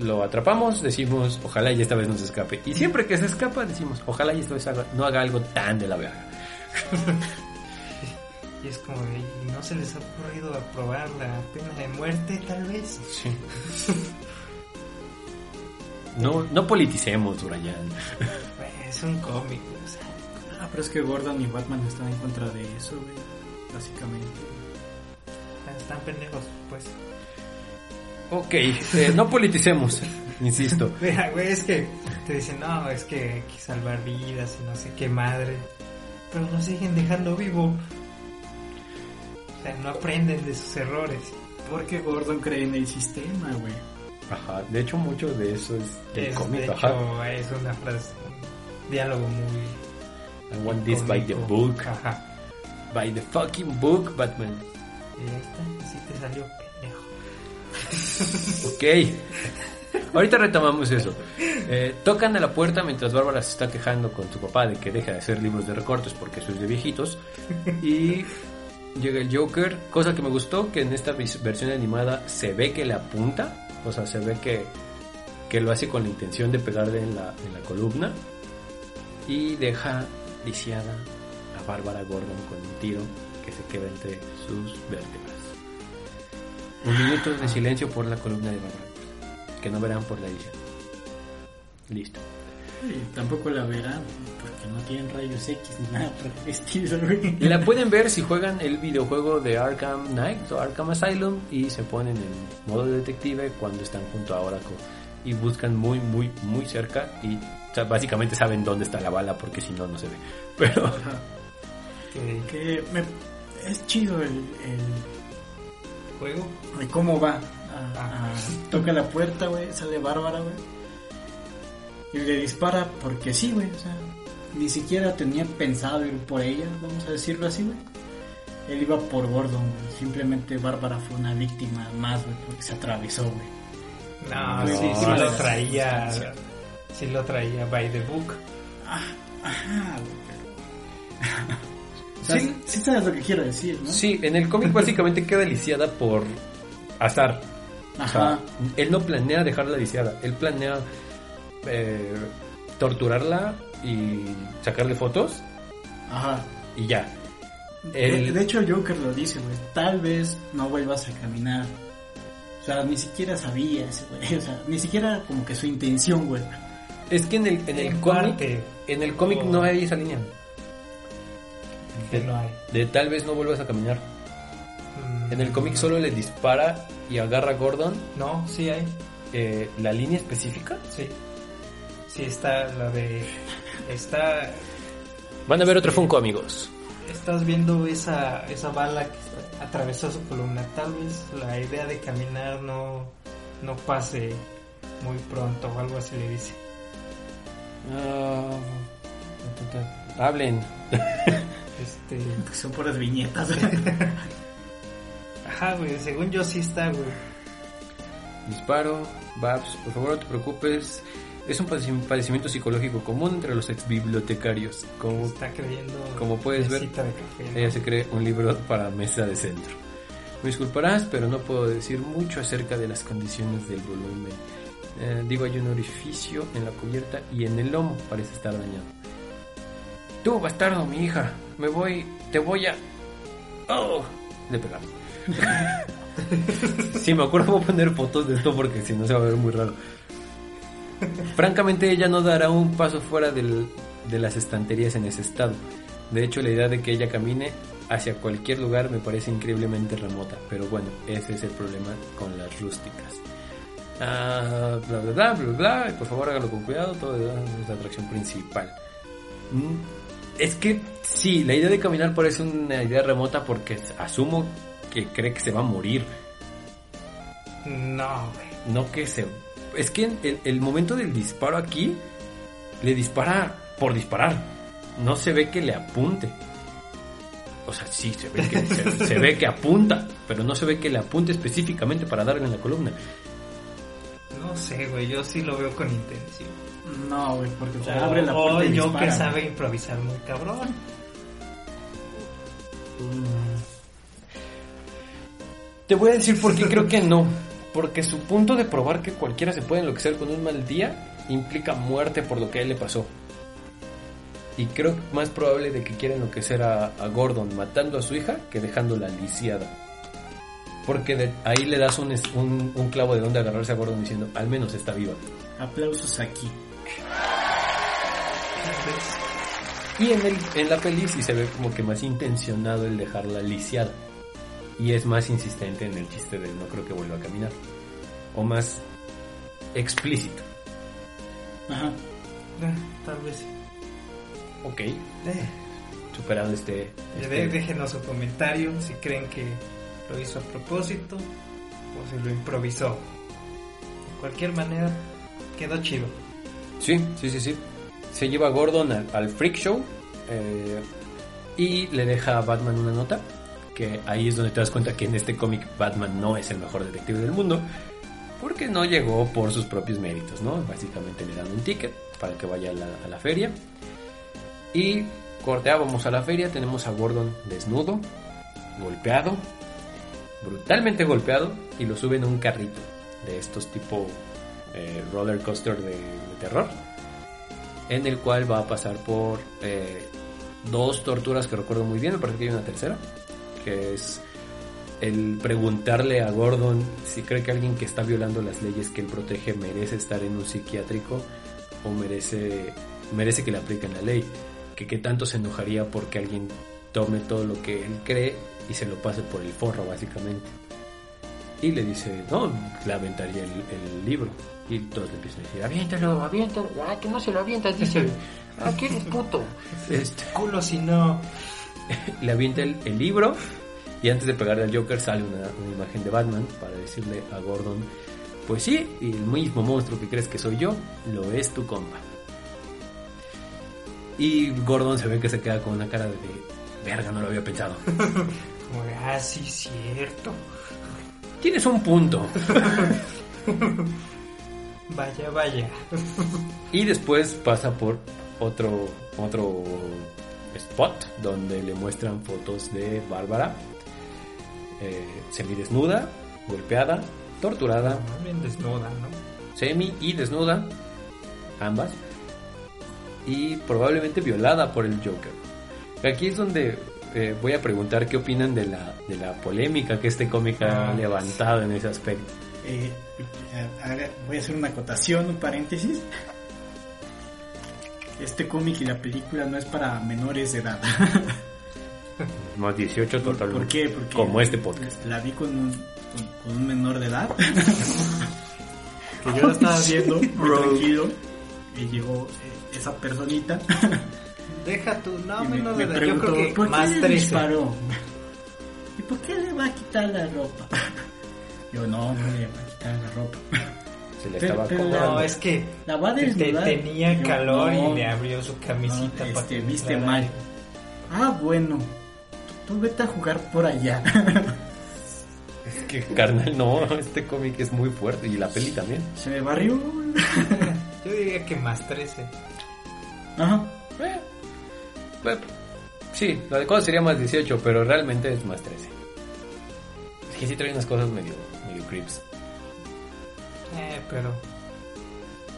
lo atrapamos, decimos, ojalá y esta vez no se escape. Y siempre que se escapa, decimos, ojalá y esta vez haga- no haga algo tan de la verga. Y es como, de, ¿y no se les ha ocurrido aprobar la pena de muerte, tal vez? Sí. No, no politicemos, Brian. Es un cómic, o sea, Ah, pero es que Gordon y Batman están en contra de eso, güey. Básicamente. están pendejos, pues. Ok, eh, no politicemos, insisto. Mira, güey, es que te dicen, no, es que hay que salvar vidas y no sé qué madre. Pero nos siguen dejando vivo. Sea, no aprenden de sus errores. Porque Gordon cree en el sistema, güey. Ajá, de hecho mucho de eso es del Es, cómic, de ajá. hecho, es una frase, un diálogo muy... I want this by the book, Ajá. by the fucking book, Batman. Y ahí está, así te salió pendejo. Ok. Ahorita retomamos eso. Eh, tocan a la puerta mientras Bárbara se está quejando con su papá de que deja de hacer libros de recortes porque eso es de viejitos. Y llega el Joker, cosa que me gustó, que en esta versión animada se ve que le apunta, o sea, se ve que, que lo hace con la intención de pegarle en la, en la columna. Y deja lisiada a Bárbara Gordon con un tiro que se queda entre sus vértebras. Un minuto de silencio por la columna de Bárbara que no verán por la edición. Listo. Y tampoco la verán, porque no tienen rayos X ni nada por el estilo, güey. La pueden ver si juegan el videojuego de Arkham Knight o Arkham Asylum y se ponen en modo detective cuando están junto a Oracle y buscan muy, muy, muy cerca y o sea, básicamente saben dónde está la bala porque si no, no se ve. Pero. Que Que me, es chido el, el, juego, el cómo va. A- a- toca la puerta, güey, sale Bárbara, güey. Y le dispara porque sí, güey. O sea, ni siquiera tenía pensado ir por ella, vamos a decirlo así, güey. Él iba por Gordon, güey. Simplemente Bárbara fue una víctima más, güey, porque se atravesó, güey. no, No, sí, sí lo traía, sí. lo traía by the book. Ajá, güey, Sí. sí sabes lo que quiero decir, ¿no? sí, en el cómic básicamente queda lisiada por azar. O Ajá. sea, él no planea dejarla lisiada, él planea eh, torturarla y sacarle fotos Ajá. y ya. De, El- de hecho, Joker lo dice, güey. Tal vez no vuelvas a caminar. O sea, ni siquiera sabía ese, güey. O sea, ni siquiera como que su intención, güey. Es que en el, en el En cómic, parte. en el cómic no hay esa línea. Que no hay. De tal vez no vuelvas a caminar. Mm, En el cómic solo le dispara y agarra a Gordon. No, sí hay. eh, la línea específica. Sí. Sí está la de... Está... Van a ver otro Funko, amigos. Estás viendo esa, esa bala que atravesó su columna. Tal vez la idea de caminar no, no pase muy pronto o algo así le dice. Ah, hablen. Este... Son puras viñetas. Ajá, güey. Según yo sí está, güey. Disparo. Babs, por favor no te preocupes. Es un padeci- padecimiento psicológico común entre los ex bibliotecarios. Como Está creyendo... como puedes ver, café, ¿no? Ella se cree un libro para mesa de centro. Me disculparás, pero no puedo decir mucho acerca de las condiciones del volumen. Eh, digo, hay un orificio en la cubierta y en el lomo parece estar dañado. Tú, bastardo, mi hija, me voy, te voy a... ¡Oh! De pegar. sí, me acuerdo cómo poner fotos de esto porque si no se va a ver muy raro. Francamente, ella no dará un paso fuera del- de las estanterías en ese estado. De hecho, la idea de que ella camine hacia cualquier lugar me parece increíblemente remota. Pero bueno, ese es el problema con las rústicas. Ah, bla, bla, bla, bla, bla. Y por favor, hágalo con cuidado. Todo es la atracción principal. Mm, Es que sí, la idea de caminar parece una idea remota porque asumo que cree que se va a morir. No, güey. No que se... Es que el, el momento del disparo aquí le dispara por disparar. No se ve que le apunte. O sea, sí, se ve que, se, se ve que apunta, pero no se ve que le apunte específicamente para darle en la columna. No sé, güey, yo sí lo veo con intención. No, güey, porque se O, abre la o puerta y yo que dispara. sabe improvisar muy cabrón. Te voy a decir por qué creo que no. Porque su punto de probar que cualquiera se puede enloquecer con un mal día implica muerte por lo que a él le pasó. Y creo más probable de que quiera enloquecer a, a Gordon matando a su hija que dejándola lisiada. Porque de- ahí le das un, un clavo de donde agarrarse a Gordon diciendo, al menos está viva. Aplausos aquí. Y en, el, en la peli sí se ve como que más intencionado el dejarla lisiada. Y es más insistente en el chiste de no creo que vuelva a caminar. O más explícito. Ajá. Eh, tal vez. Ok, Eh, superado este... este- de- déjenos su comentario si creen que lo hizo a propósito o si lo improvisó. De cualquier manera, quedó chido. Sí, sí, sí, sí. Se lleva a Gordon al, al Freak Show eh, y le deja a Batman una nota. Que ahí es donde te das cuenta que en este cómic Batman no es el mejor detective del mundo. Porque no llegó por sus propios méritos, ¿no? Básicamente le dan un ticket para que vaya a la, feria. Y corteábamos a la feria. Tenemos a Gordon desnudo, golpeado, brutalmente golpeado. Y lo suben a un carrito de estos tipo eh, roller coaster de, de terror en el cual va a pasar por eh, dos torturas que recuerdo muy bien, me parece que hay una tercera, que es el preguntarle a Gordon si cree que alguien que está violando las leyes que él protege merece estar en un psiquiátrico o merece, merece que le apliquen la ley, que qué tanto se enojaría porque alguien tome todo lo que él cree y se lo pase por el forro básicamente. Y le dice, no, le aventaría el, el libro. Y todos le empiezan a decir, aviéntalo, aviéntalo. Ah, que no se lo avientas, dice. Ah, que eres puto. Este, Culo si no. le avienta el, el libro y antes de pegarle al Joker sale una, una imagen de Batman para decirle a Gordon, pues sí, el mismo monstruo que crees que soy yo, lo es tu compa. Y Gordon se ve que se queda con una cara de, verga, no lo había pensado. Ah, sí, cierto. Tienes un punto. Vaya, vaya. Y después pasa por otro, otro spot donde le muestran fotos de Bárbara, eh, semidesnuda, golpeada, torturada, Bien desnuda, ¿no? semi y desnuda, ambas, y probablemente violada por el Joker. Aquí es donde eh, voy a preguntar qué opinan de la, de la polémica que este cómic ha Ah, levantado en ese aspecto. Eh, haga- voy a hacer una acotación, un paréntesis. Este cómic y la película no es para menores de edad. Más 18 ¿Por, totalmente. por qué? Porque Como este podcast. La vi con un, con, con un menor de edad. que yo la estaba viendo muy tranquilo. Y llegó eh, esa personita. Deja tu. No, y me, de Yo preguntó, creo que ¿por qué más le 13. disparó? ¿Y por qué le va a quitar la ropa? Yo no, no le va a quitar la ropa. Se le Pero- estaba pero- acomodando. No, es que La va a te- te- desnudar. tenía Yo, calor no, y le abrió su camisita no, para este, que viste mal. Ah, bueno. Tú, tú vete a jugar por allá. Es que, carnal, no, este cómic es muy fuerte y la peli también. Se me barrió. Yo diría que más 13. Ajá. Eh, pues, sí, lo adecuado sería más 18, pero realmente es más 13. Es que sí trae unas cosas medio, medio creeps. Eh, pero.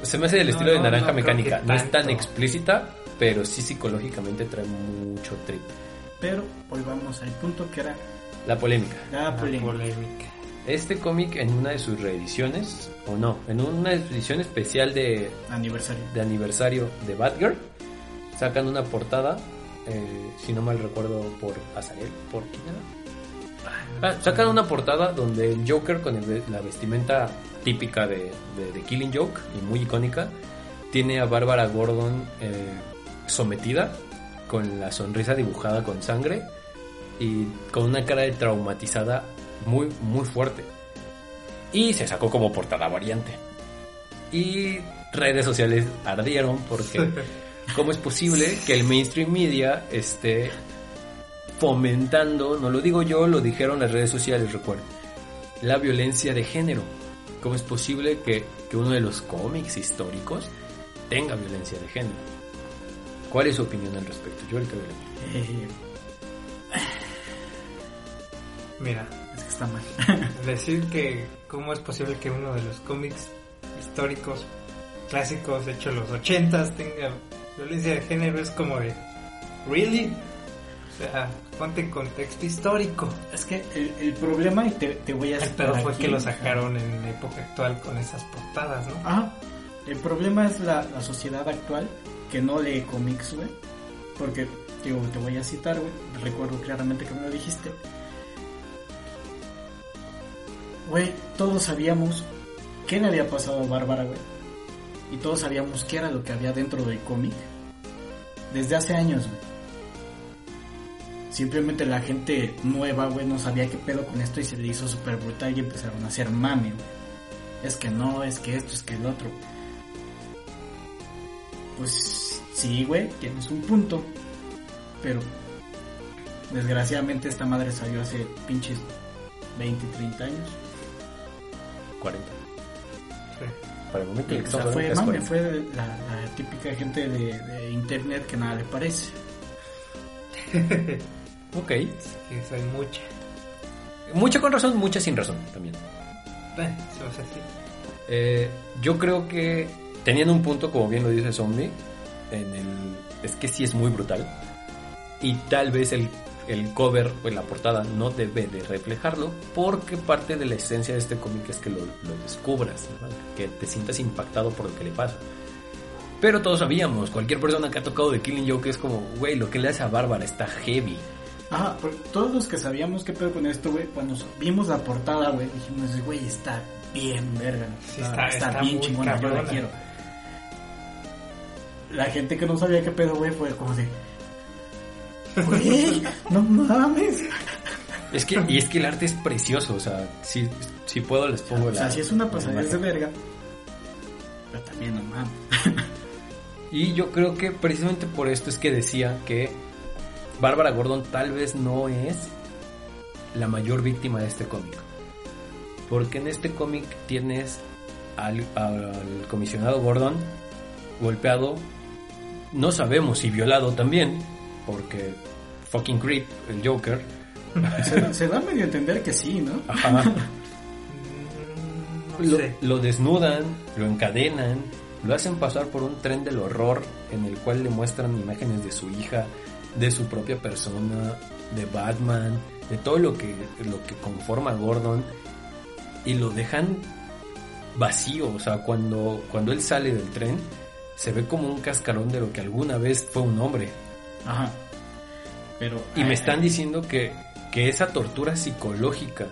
Se me hace del No, estilo de naranja no mecánica. No es tan explícita, pero sí psicológicamente trae mucho trip. Pero volvamos al punto que era La polémica. la polémica. Este cómic en una de sus reediciones, o no, en una edición especial de, Aniversario. de aniversario de Batgirl, sacan una portada, eh, si no mal recuerdo, por Azarel, por quién era? Ah, sacan una portada donde el Joker con el- la vestimenta típica de, de, de Killing Joke y muy icónica, tiene a Bárbara Gordon eh, sometida con la sonrisa dibujada con sangre y con una cara de traumatizada muy, muy fuerte. Y se sacó como portada variante. Y redes sociales ardieron porque ¿cómo es posible que el mainstream media esté fomentando, no lo digo yo, lo dijeron las redes sociales, recuerden, la violencia de género? ¿Cómo es posible que, que uno de los cómics históricos tenga violencia de género? ¿Cuál es su opinión al respecto? Yo el que Eh, Mira, es que está mal. decir que cómo es posible que uno de los cómics históricos clásicos hechos en los ochentas tenga violencia de género es como de really o sea ponte en contexto histórico Es que el, el problema, y te, te voy a el citar pedo fue aquí, que lo sacaron en la época actual con esas portadas no Ajá. El problema es la, la sociedad actual que no lee cómics, güey. Porque, digo, te voy a citar, güey. Recuerdo claramente que me lo dijiste. Güey, todos sabíamos qué le había pasado a Bárbara, güey. Y todos sabíamos qué era lo que había dentro del cómic. Desde hace años, güey. Simplemente la gente nueva, güey, no sabía qué pedo con esto y se le hizo súper brutal y empezaron a hacer mame, güey. Es que no, es que esto, es que el otro. Pues sí, güey, tienes un punto. Pero desgraciadamente esta madre salió hace pinches 20, 30 años. 40. Sí. Para el momento Y, el o que sea, fue, mame, fue la, la típica gente de, de internet que nada le parece. 40. Ok. que soy mucha Mucha con razón, mucha sin razón también. Eh, se va a. Eh, yo creo que tenían un punto, como bien lo dice Zombie, en el... Es que sí es muy brutal. Y tal vez el, el cover o la portada no debe de reflejarlo, porque parte de la esencia de este cómic es que lo, lo descubras, que te sientas impactado por lo que le pasa. Pero todos sabíamos, cualquier persona que ha tocado de Killing Joke es como, güey, lo que le hace a Bárbara está heavy. Ajá, porque todos los que sabíamos qué pedo con esto, güey, cuando vimos la portada, güey, dijimos, güey, está bien, verga. Sí, está- está bien chingona, yo la quiero. La gente que no sabía qué pedo, güey, fue como de, güey, no mames. Es que, y es que el arte es precioso, o sea, si, si puedo les pongo O la... sea, si es una pasadez de verga, pero también no mames. Y yo creo que precisamente por esto es que decía que Bárbara Gordon tal vez no es la mayor víctima de este cómic. Porque en este cómic tienes al, al comisionado Gordon golpeado, no sabemos si violado también, porque fucking creep, el Joker. Se, se da medio a entender que sí, ¿no? Ajá. Lo desnudan, lo encadenan, lo hacen pasar por un tren del horror en el cual le muestran imágenes de su hija, de su propia persona, de Batman, de todo lo que, lo que conforma a Gordon y lo dejan vacío, o sea, cuando, cuando él sale del tren se ve como un cascarón de lo que alguna vez fue un hombre. Ajá. Pero. Y me ay, están diciendo que, que esa tortura psicológica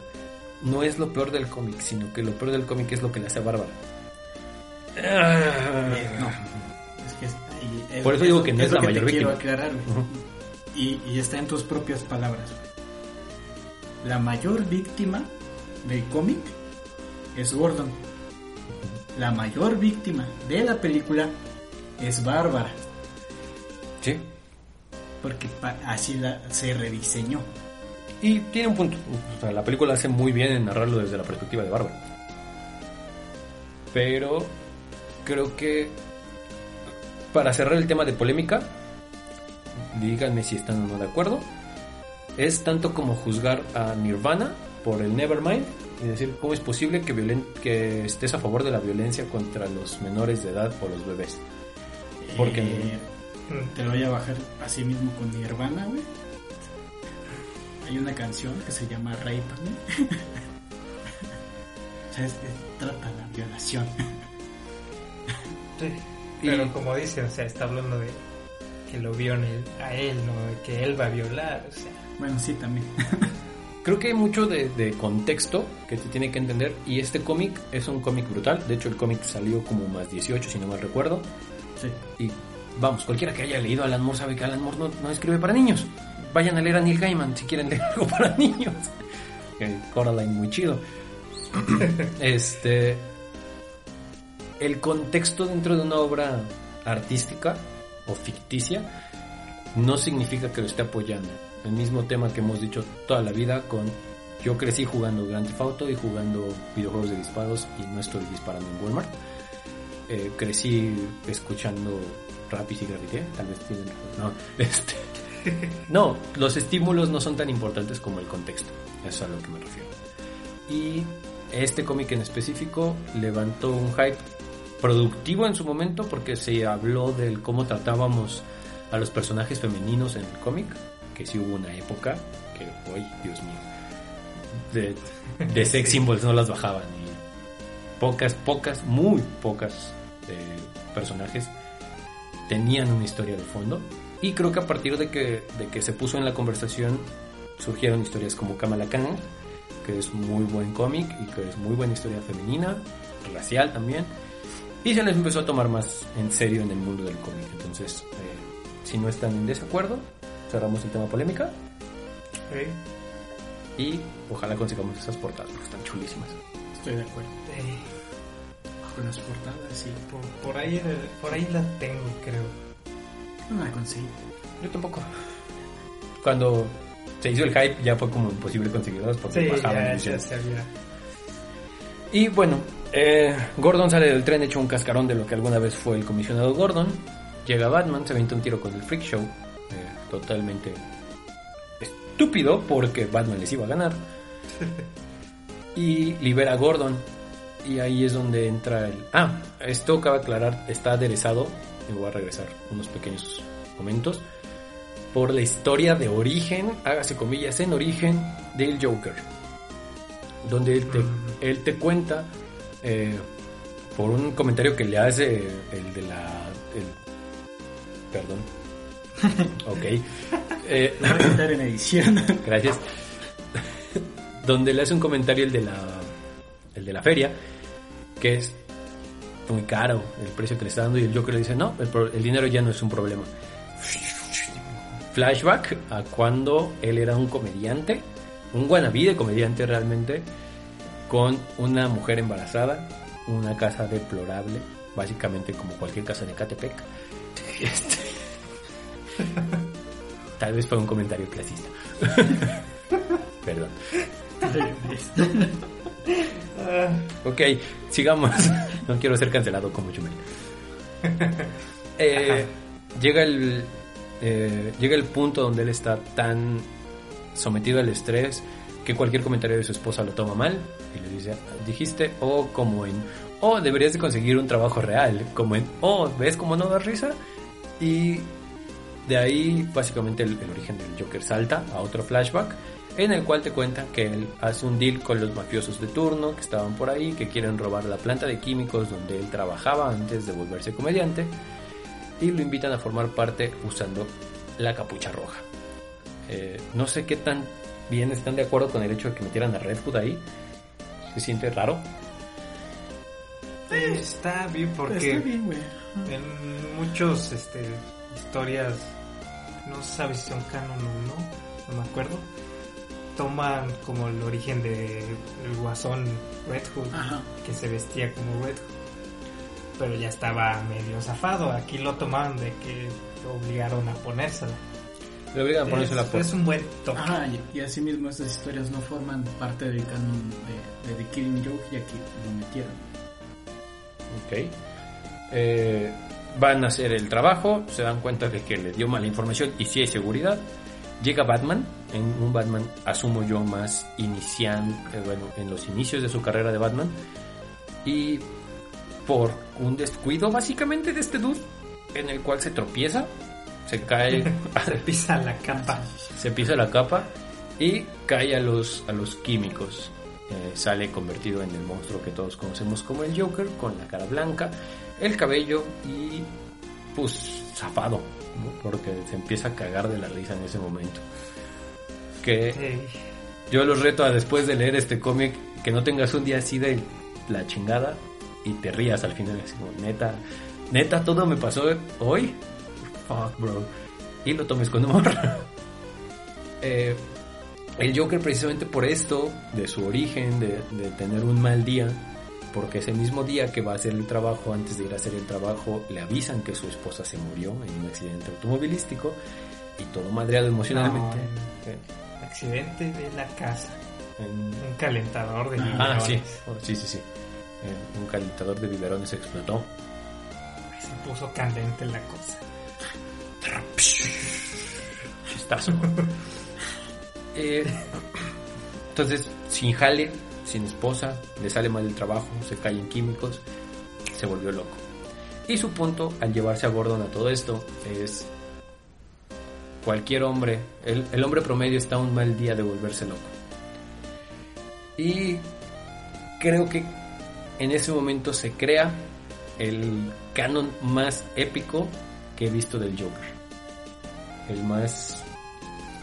no es lo peor del cómic, sino que lo peor del cómic es lo que le hace a Bárbara. eh, no. Es que es- y es- Por eso digo que no es lo la mayor víctima. aclarar. Y, y está en tus propias palabras. La mayor víctima del cómic es Gordon. La mayor víctima de la película es Bárbara. Sí. Porque así la, se rediseñó. Y tiene un punto. O sea, la película hace muy bien en narrarlo desde la perspectiva de Bárbara. Pero creo que para cerrar el tema de polémica, díganme si están o no de acuerdo, es tanto como juzgar a Nirvana por el Nevermind y decir cómo es posible que, violen- que estés a favor de la violencia contra los menores de edad o los bebés. Porque Eh, te lo voy a bajar así mismo con Nirvana, güey. Hay una canción que se llama Rape Me. o sea, es- es- trata la violación. Sí. Y- Pero como dice, o sea, está hablando de que lo vio a él, no que él va a violar, o sea. Bueno, sí, también. Creo que hay mucho de, de contexto que se tiene que entender y este cómic es un cómic brutal. De hecho, el cómic salió como más 18, si no mal recuerdo. Sí. Y vamos, cualquiera que haya leído Alan Moore sabe que Alan Moore no, no escribe para niños. Vayan a leer a Neil Gaiman si quieren leer algo para niños. Eh, Coraline, muy chido. este. El contexto dentro de una obra artística o ficticia no significa que lo esté apoyando. El mismo tema que hemos dicho toda la vida con yo crecí jugando Grand Theft Auto y jugando videojuegos de disparos y no estoy disparando en Walmart. Eh, crecí escuchando rap y cigarrité, tal vez tienen no, este, no, los estímulos no son tan importantes como el contexto, eso es a lo que me refiero. Y este cómic en específico levantó un hype productivo en su momento porque se habló del cómo tratábamos a los personajes femeninos en el cómic, que sí hubo una época que, uy, Dios mío, de, de sex symbols no las bajaban y pocas, pocas, muy pocas eh, personajes tenían una historia de fondo y creo que a partir de que, de que se puso en la conversación surgieron historias como Kamala Khan, que es muy buen cómic y que es muy buena historia femenina, racial también, y se les empezó a tomar más en serio en el mundo del cómic. Entonces, eh, si no están en desacuerdo, cerramos el tema polémica y ojalá consigamos esas portadas porque están chulísimas. Estoy de acuerdo. Eh, Con las portadas, sí. por, por ahí, eh, por ahí la tengo, creo. No la conseguí. Yo tampoco. Cuando se hizo el hype ya fue como imposible conseguirlos porque Sí, bajaban ya, ya había. Y bueno, eh, Gordon sale del tren hecho un cascarón de lo que alguna vez fue el comisionado Gordon. Llega Batman, se avienta un tiro con el Freak Show. eh, totalmente estúpido porque Batman les iba a ganar. y libera a Gordon. Y ahí es donde entra el... Ah, esto cabe aclarar, está aderezado. Me voy a regresar unos pequeños momentos. Por la historia de origen, hágase comillas, en origen del Joker. Donde él te, Mm. él te cuenta eh, por un comentario que le hace el de la... el- perdón. ok. Eh, voy a quitar en edición. Gracias. Donde le hace un comentario el de la el de la feria que es muy caro el precio que le está dando y el Joker le dice, "No, el, el dinero ya no es un problema." Flashback a cuando él era un comediante, un wannabe de comediante realmente con una mujer embarazada, una casa deplorable, básicamente como cualquier casa de Catepec. Este, Tal vez fue un comentario clasista. Perdón. Ok, sigamos. No quiero ser cancelado como Chumel. Eh, llega el eh, llega el punto donde él está tan sometido al estrés que cualquier comentario de su esposa lo toma mal y le dice, dijiste o como en o deberías de conseguir un trabajo real, como en o ves como no da risa y de ahí básicamente el, el origen del Joker salta a otro flashback en el cual te cuentan que él hace un deal con los mafiosos de turno que estaban por ahí, que quieren robar la planta de químicos donde él trabajaba antes de volverse comediante y lo invitan a formar parte usando la capucha roja. Eh, no sé qué tan bien están de acuerdo con el hecho de que metieran a Red Hood ahí. Se siente raro. Eh, Está bien porque Está bien, güey. en muchos este, historias, no se sabe si son canon o no, no me acuerdo, toman como el origen de el guasón Red Hood, Ajá. que se vestía como Red Hood. Pero ya estaba medio zafado. Aquí lo tomaron de que lo obligaron a ponérsela. Le obligan a ponerse la Es, foto. es un buen toque. Ajá, y, y asimismo estas historias no forman parte del canon de, de The Killing Joke, ya que lo metieron. Ok. Eh, van a hacer el trabajo, se dan cuenta de que le dio mala información y si hay seguridad. Llega Batman, en un Batman asumo yo más inician, eh, bueno, en los inicios de su carrera de Batman. Y por un descuido básicamente de este dude, en el cual se tropieza, se cae, Se pisa la capa. se pisa la capa y cae a los, a los químicos. Eh, sale convertido en el monstruo que todos conocemos como el Joker, con la cara blanca, el cabello y pues zafado, ¿no? porque se empieza a cagar de la risa en ese momento. Que yo los reto a después de leer este cómic que no tengas un día así de la chingada y te rías al final, así como neta, neta, todo me pasó hoy. Fuck, bro. Y lo tomes con humor. Eh, el Joker precisamente por esto, de su origen, de, de tener un mal día, porque ese mismo día que va a hacer el trabajo, antes de ir a hacer el trabajo, le avisan que su esposa se murió en un accidente automovilístico y todo madreado emocionalmente. No, Accidente de la casa. en- Un calentador de Ah, sí, biberones. Oh, sí, sí, sí. Eh, un calentador de biberones explotó. Se puso candente la cosa. Chistazo. Eh, entonces, sin jale, sin esposa, le sale mal el trabajo, se cae en químicos, se volvió loco. Y su punto al llevarse a Gordon a todo esto es cualquier hombre, el, el hombre promedio está un mal día de volverse loco. Y creo que en ese momento se crea el canon más épico que he visto del Joker. El más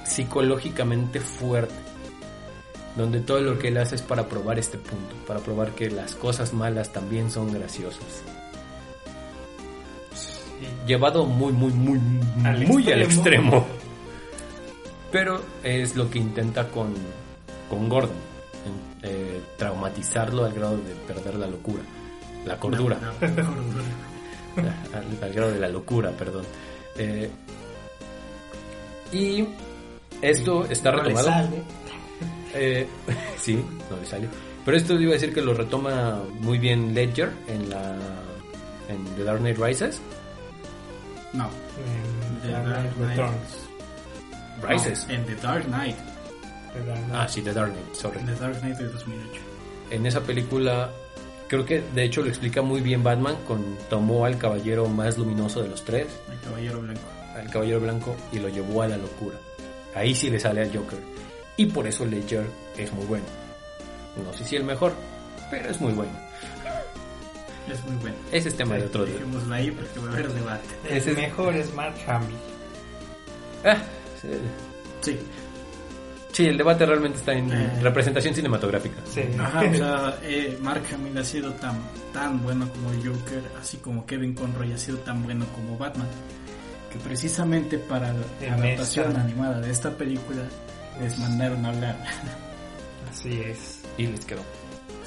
psicológicamente fuerte. Donde todo lo que él hace es para probar este punto, para probar que las cosas malas también son graciosas. Llevado muy, muy, muy, Al muy al extremo. Pero es lo que intenta con, con Gordon. eh, traumatizarlo al grado de perder la locura. La cordura. No, no, cordura. al, al grado de la locura, perdón. Eh, y esto está No le retomado. sale. Eh, sí, no le sale. Pero esto iba a decir que lo retoma muy bien Ledger en la en The Dark Knight Rises. No. En The Dark Dark Knight. Returns. Rises. No, en The Dark Knight. The Dark Knight. Ah, sí, The Dark Knight, sorry. En The Dark Knight de 2008. En esa película creo que de hecho lo explica muy bien Batman con tomó al caballero más luminoso de los tres, El Caballero Blanco. Al caballero blanco y lo llevó a la locura. Ahí sí le sale al Joker. Y por eso Ledger es muy bueno. No sé si el mejor, pero es muy bueno. Es muy bueno. Ese es tema de otro día. Dejémoslo ahí porque va a haber debate. El Ese es- mejor es Mark Hamill. Ah, sí. Sí. Sí, el debate realmente está en Eh. representación cinematográfica. Sí. Ajá, o sea, eh, Mark Hamill ha sido tan, tan bueno como Joker, así como Kevin Conroy ha sido tan bueno como Batman, que precisamente para la En adaptación esta. animada de esta película les mandaron a hablar. Así es. Y les quedó.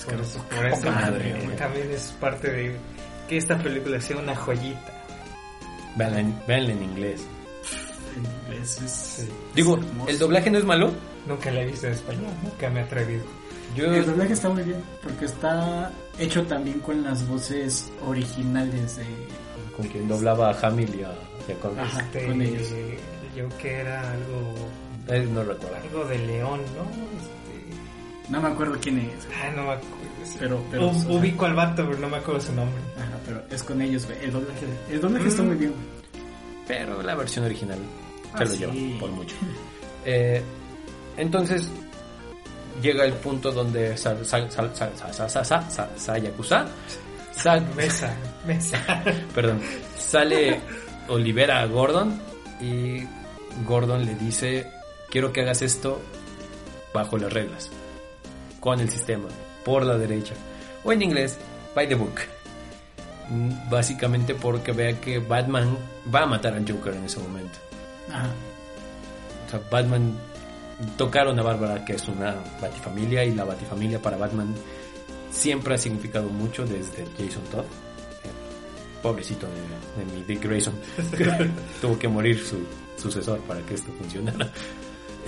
Por que eso, por eso madre, también, es parte de que esta película sea una joyita. Véanla en, véanla en inglés. En inglés es- Sí. Digo. ¿el doblaje no es malo? Nunca la he visto en español, nunca me he atrevido. Yo, El doblaje está muy bien, porque está hecho también con las voces originales de... con quien doblaba a Hamill y a, relación con, Ajá, este, ellos. Yo que era algo. No recuerdo. Algo de León, ¿no? Este... No me acuerdo quién es. Ah, no me acuerdo. Pero, pero, ubico al vato, pero no me acuerdo su nombre. Ajá, pero es con ellos, güey. El doblaje, el doblaje está muy bien, Pero la versión original se lo lleva, por mucho. Entonces, llega el punto donde Sayakusa. Sa, sa, sa, mesa, mesa. Perdón. Sale o libera a Gordon y Gordon le dice, quiero que hagas esto bajo las reglas, con el sistema, por la derecha, o en inglés, by the book. Mm, Básicamente porque vea que Batman va a matar al Joker en ese momento. Ajá. O sea, Batman tocaron a Bárbara, que es una batifamilia, y la batifamilia para Batman siempre ha significado mucho desde Jason Todd. Pobrecito de, de mi Dick Grayson. Tuvo que morir su sucesor para que esto funcionara.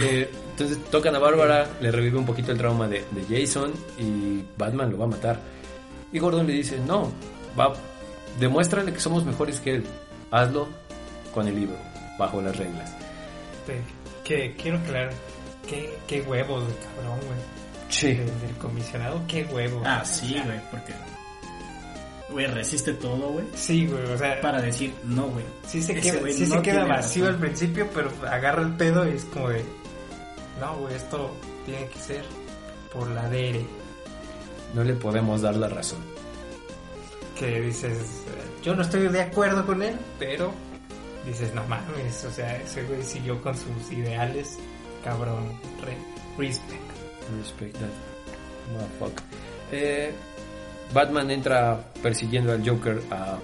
Eh, entonces tocan a Bárbara, le revive un poquito el trauma de, de Jason y Batman lo va a matar. Y Gordon le dice, no, va, demuéstrale que somos mejores que él. Hazlo con el libro, bajo las reglas. Que quiero aclarar, qué, qué huevos de cabrón, güey. Sí. Del, del comisionado, qué huevos. Ah, sí, güey, porque... Güey, resiste todo, güey. Sí, güey, o sea, Para decir, no, güey. sí se queda, sí se queda vacío razón. al principio, pero agarra el pedo y es como de, no, güey, esto tiene que ser por la DERE. No le podemos dar la razón. Que dices, yo no estoy de acuerdo con él, pero dices, no mames, o sea, ese güey siguió con sus ideales, cabrón, re, respect. Respect that. Motherfucker. Eh, Batman entra persiguiendo al Joker a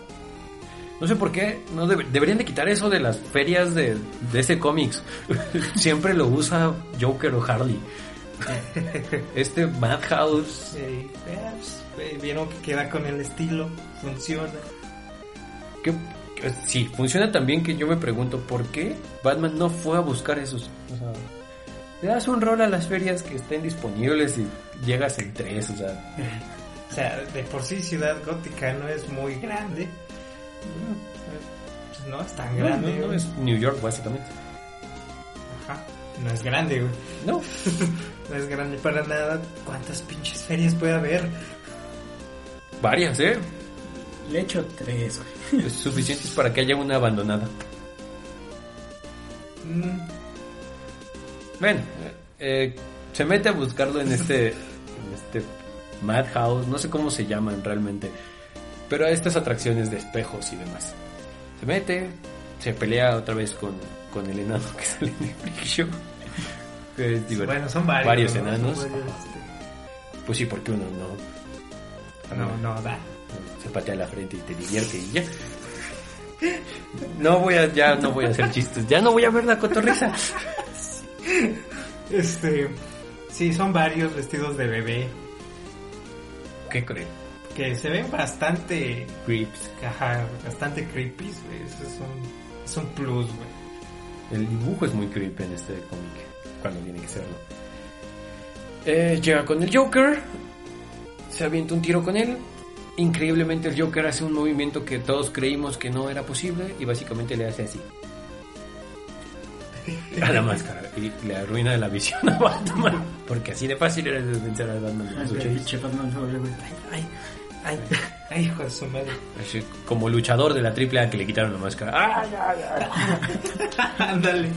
No sé por qué, no debe- deberían de quitar eso de las ferias de, de ese cómics. Siempre lo usa Joker o Harley. Este Madhouse, Eh, pues, eh, vieron que queda con el estilo, funciona. que- sí, funciona tan bien que yo me pregunto por qué Batman no fue a buscar esos. O sea, le das un rol a las ferias que estén disponibles y llegas en tres, o sea. O sea, de por sí Ciudad Gótica no es muy grande. Pues no es tan No, grande. no, no, es New York básicamente. Ajá. No es grande, güey. No, No es grande para nada. ¿Cuántas pinches ferias puede haber? varias, ¿eh? Le echo tres, güey. Es suficientes para que haya una abandonada. Mm, Bueno, eh, se mete a buscarlo en este, en este Madhouse, no sé cómo se llaman realmente, pero a estas atracciones de espejos y demás. Se mete, se pelea otra vez con, con el enano que sale en el Freak Show. Que es divertido. bueno, son varios. Varios ¿no? enanos. Son varios, Pues sí, porque uno no. este, No, no, da. Se patea la frente y te divierte y ya. No voy a, ya no voy a hacer chistes, ya no voy a ver la cotorriza. Este. Sí, son varios vestidos de bebé ¿Qué creen? que se ven bastante. Creeps. Ajá, bastante creepy, güey. Eso es un, es un plus, güey. El dibujo es muy creepy en este cómic, cuando tiene que serlo. Eh, llega con el Joker, se avienta un tiro con él. Increíblemente el Joker hace un movimiento que todos creímos que no era posible y básicamente le hace así. A la máscara y le arruina la visión a Batman. Porque así de fácil era vencer a Batman de 80s. pinche Batman. Ay, ay, ay, hijo de su madre. Así, Como luchador de la AAA que le quitaron la máscara. Ándale.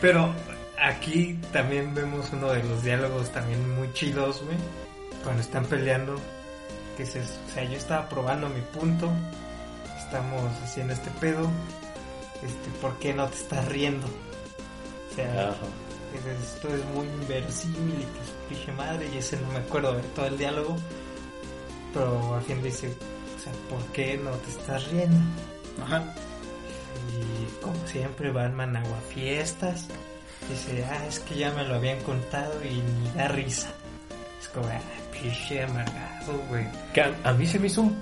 Pero aquí también vemos uno de los diálogos también muy chidos, güey. Cuando están peleando. Que se, o sea, yo estaba probando mi punto. Estamos haciendo este pedo. Este, ¿por qué no te estás riendo? O sea, dices, esto es muy inverosímil y que su pinche madre. Y ese no me acuerdo de todo el diálogo. Pero al fin dice, o sea, ¿por qué no te estás riendo? Ajá. Y como siempre, Batman aguafiestas. Dice, ah, es que ya me lo habían contado y ni da risa. Es como, ah, pinche amargado, güey. Que a, a mí se me hizo un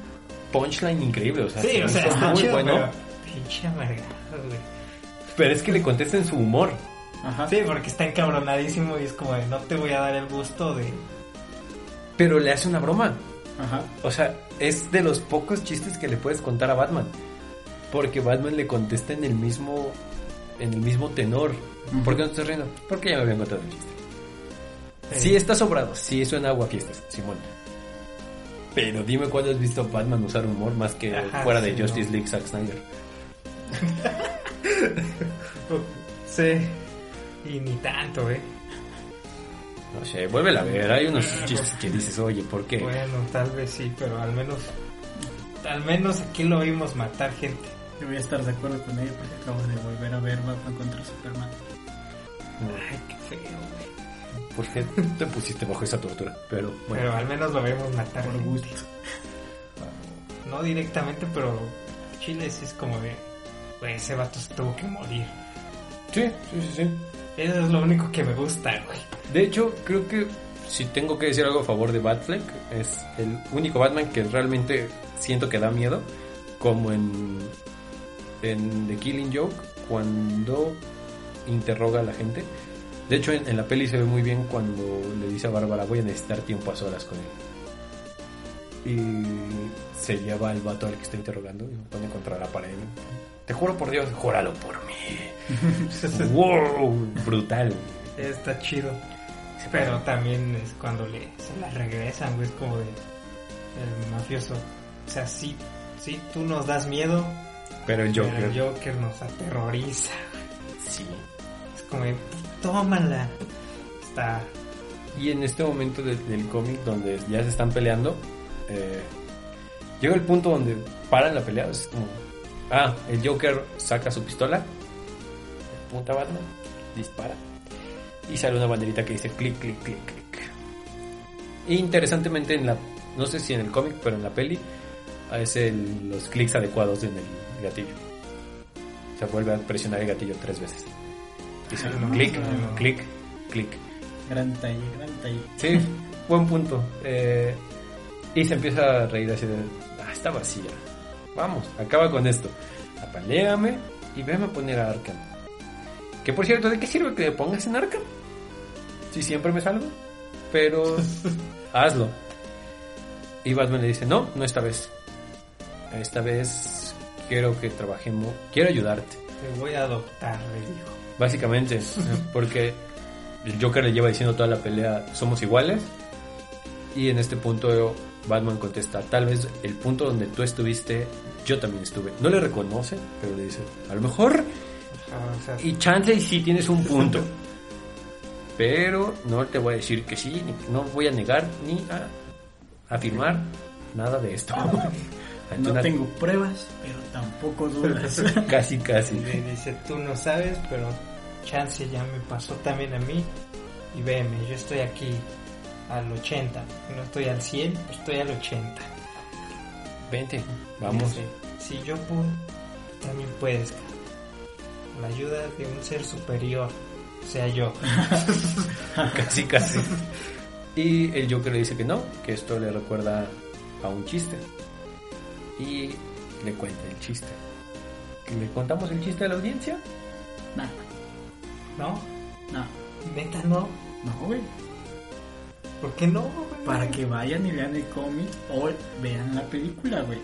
punchline increíble. O sea, Sí, se o sea, hizo muy chido, bueno. pero pinche amargado, güey. Pero es que le contesta en su humor. Ajá. Sí, porque está encabronadísimo y es como, de, no te voy a dar el gusto de... Pero le hace una broma. Ajá. O sea, es de los pocos chistes que le puedes contar a Batman. Porque Batman le contesta en el mismo en el mismo tenor. ¿Por qué no estás riendo? Porque ya me habían contado el chiste. Sí. Sí está sobrado, sí suena agua fiestas, Simón. Pero dime cuándo has visto a Batman usar humor más que Ajá, fuera de Justice no. League Zack Snyder. Sí. Y ni tanto, ¿eh? No sé, vuelve a ver, hay unos chistes que dices, oye, ¿por qué? Bueno, tal vez sí, pero al menos... Al menos aquí lo vimos matar gente. Yo voy a estar de acuerdo con ella porque acabo de volver a ver Batman contra Superman. Ay, qué feo, güey. ¿Por qué te pusiste bajo esa tortura? Pero bueno, Pero al menos lo vemos matar Por gusto. No directamente, pero Chile sí es como de, güey, ese vato se tuvo que morir. sí, sí, sí, sí. Eso es lo único que me gusta, güey. De hecho, creo que si tengo que decir algo a favor de Batfleck, es el único Batman que realmente siento que da miedo, como en, en The Killing Joke, cuando interroga a la gente. De hecho, en, la peli se ve muy bien cuando le dice a Bárbara, voy a necesitar tiempo a solas con él. Y se lleva al vato al que está interrogando y lo pone contra la pared. Te juro por Dios, júralo por mí. ¡Wow! Brutal. Está chido. Pero también es cuando le, se la regresan, güey, es como de el mafioso. O sea, sí, sí, tú nos das miedo, Pero el Joker. pero el Joker nos aterroriza. Sí. Es como de, tómala. Está, Y en este momento de- del cómic donde ya se están peleando, eh, llega el punto donde paran la pelea. Es como, ah, el Joker saca su pistola, apunta a Batman, dispara y sale una banderita que dice clic, clic, clic, clic. E interesantemente en la, no sé si en el cómic, pero en la peli es el- los clics adecuados en el, gatillo. Se vuelve a presionar el gatillo tres veces. Dice Ah, no, clic, no. clic, clic. Gran talle, gran talle. Sí, buen punto. Eh, y se empieza a reír así de, ah, está vacía. Vamos, acaba con esto. Apaléame y véame a poner a Arkham. Que por cierto, ¿de qué sirve que me pongas en Arkham? Si siempre me salgo. Pero hazlo. Y Batman le dice, no, no esta vez. Esta vez quiero que trabajemos, quiero ayudarte. Te voy a adoptar, le dijo. Básicamente, porque el Joker le lleva diciendo toda la pelea, somos iguales. Y en este punto Batman contesta, tal vez el punto donde tú estuviste, yo también estuve. No le reconoce, pero le dice, a lo mejor, o sea, y chance y sí tienes un punto. Pero no te voy a decir que sí, ni- no voy a negar ni a afirmar nada de esto. No una- tengo pruebas, pero tampoco dudas. Casi, casi. le dice, tú no sabes, pero chance ya me pasó también a mí. Y veme, yo estoy aquí al 80. No estoy al 100, pero estoy al 80. Vente, vamos. Dice, si yo puedo, tú también puedes. Con la ayuda de un ser superior, o sea yo. casi, casi. Y el Joker le dice que no, que esto le recuerda a un chiste. Y le cuenta el chiste. ¿Le contamos el chiste a la audiencia? nah, ¿No? no, Neta, no. no, güey. ¿Por qué no? güey? Para que vayan y lean el cómic o vean la película, güey.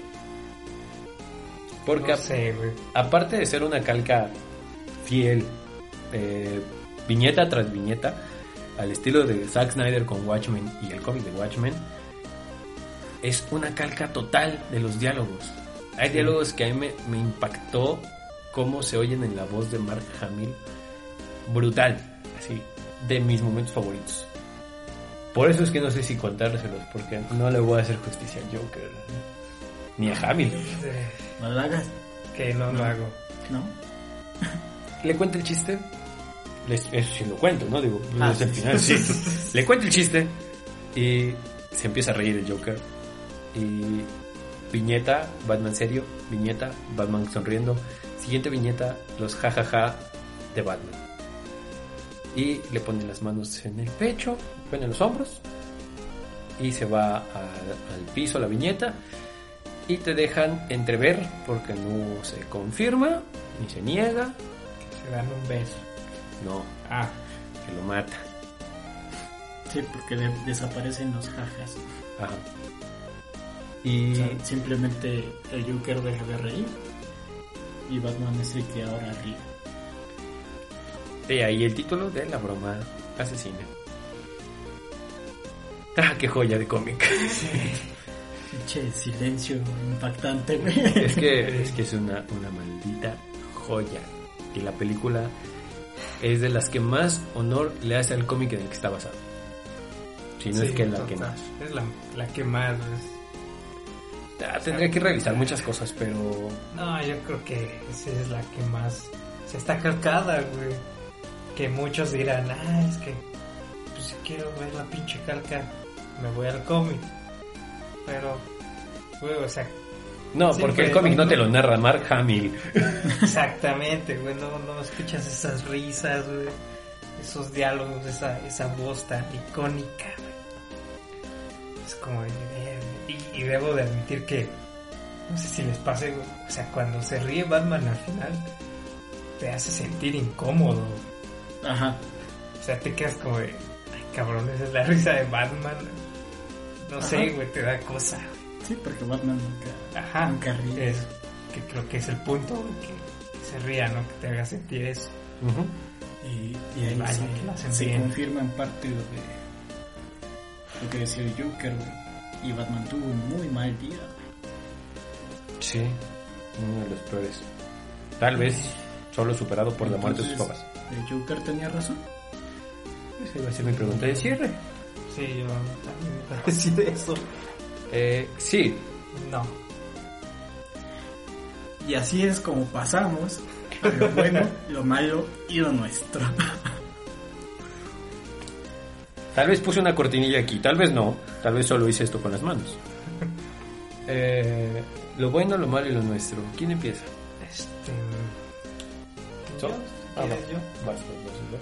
Porque No sé, güey. aparte de ser una calca fiel, eh, viñeta tras viñeta, al estilo de Zack Snyder con Watchmen y el cómic de Watchmen, es una calca total de los diálogos. Hay diálogos que a mí me, me impactó cómo se oyen en la voz de Mark Hamill. Brutal, así, de mis momentos favoritos. Por eso es que no sé si contárselos, porque no le voy a hacer justicia al Joker, ni a Hamill. Eh, No lo hagas, Que no lo hago. ¿no? le cuenta el chiste. Les, eso sí lo cuento, ¿no? Digo, Ah, es el final, sí. le cuenta el chiste y se empieza a reír el Joker. Y viñeta, Batman serio, viñeta, Batman sonriendo. Siguiente viñeta, los jajaja de Batman. Y le pone las manos en el pecho, pone los hombros y se va al piso la viñeta y te dejan entrever porque no se confirma ni se niega Se dan un beso. no, Ah, que lo mata. Sí, porque de- desaparecen los jajas. Ajá. O Y sea, simplemente el Joker deja de reír y Batman es el que ahora ríe. de ahí el título de la broma asesina. Ah, qué joya de cómic. Pinche silencio impactante, güey. es que es que es una, una maldita joya. Y la película es de las que más honor le hace al cómic en el que está basado. Si no sí, es que la total. que más. Es la, la que más. es- Ah, tendría que revisar muchas cosas, pero No, yo creo que esa es la que más se está calcada, güey. Que muchos dirán, ah, es que pues quiero ver la pinche calca, me voy al cómic. Pero, güey, o sea, no, Sí, porque el cómic no te lo narra Mark Hamill. exactamente, güey, no, no escuchas esas risas, güey. Esos diálogos, esa, esa voz tan icónica, güey. Es como, de, "Verga". y, y debo de admitir que, no sé si les pase, güey, o sea, cuando se ríe Batman al final, te hace sentir incómodo. Ajá. O sea, te quedas como de, ay cabrón, esa es la risa de Batman. No sé, güey, te da cosa. Sí, porque Batman nunca, Ajá, nunca ríe. es que creo que es el punto, güey, que, que se ría, ¿no? Que te haga sentir eso. Ujú. Y, y ahí Vaya, se, que lo hacen se bien. confirma en parte lo de lo que decía el Joker, güey. Y Batman tuvo un muy mal día, güey. Sí, uno de los peores. Tal vez solo superado por la muerte de sus papás. El Joker tenía razón. Esa iba a ser mi pregunta de cierre. Sí, yo también iba a decir eso. Eh, sí, No. Y así es como pasamos a lo bueno, lo malo y lo nuestro. tal vez puse una cortinilla aquí, tal vez no, tal vez solo hice esto con las manos. Eh, lo bueno, lo malo y lo nuestro. ¿Quién empieza? Este. ¿Son? ¿yo? Ah, ¿Quieres va. yo? Vas,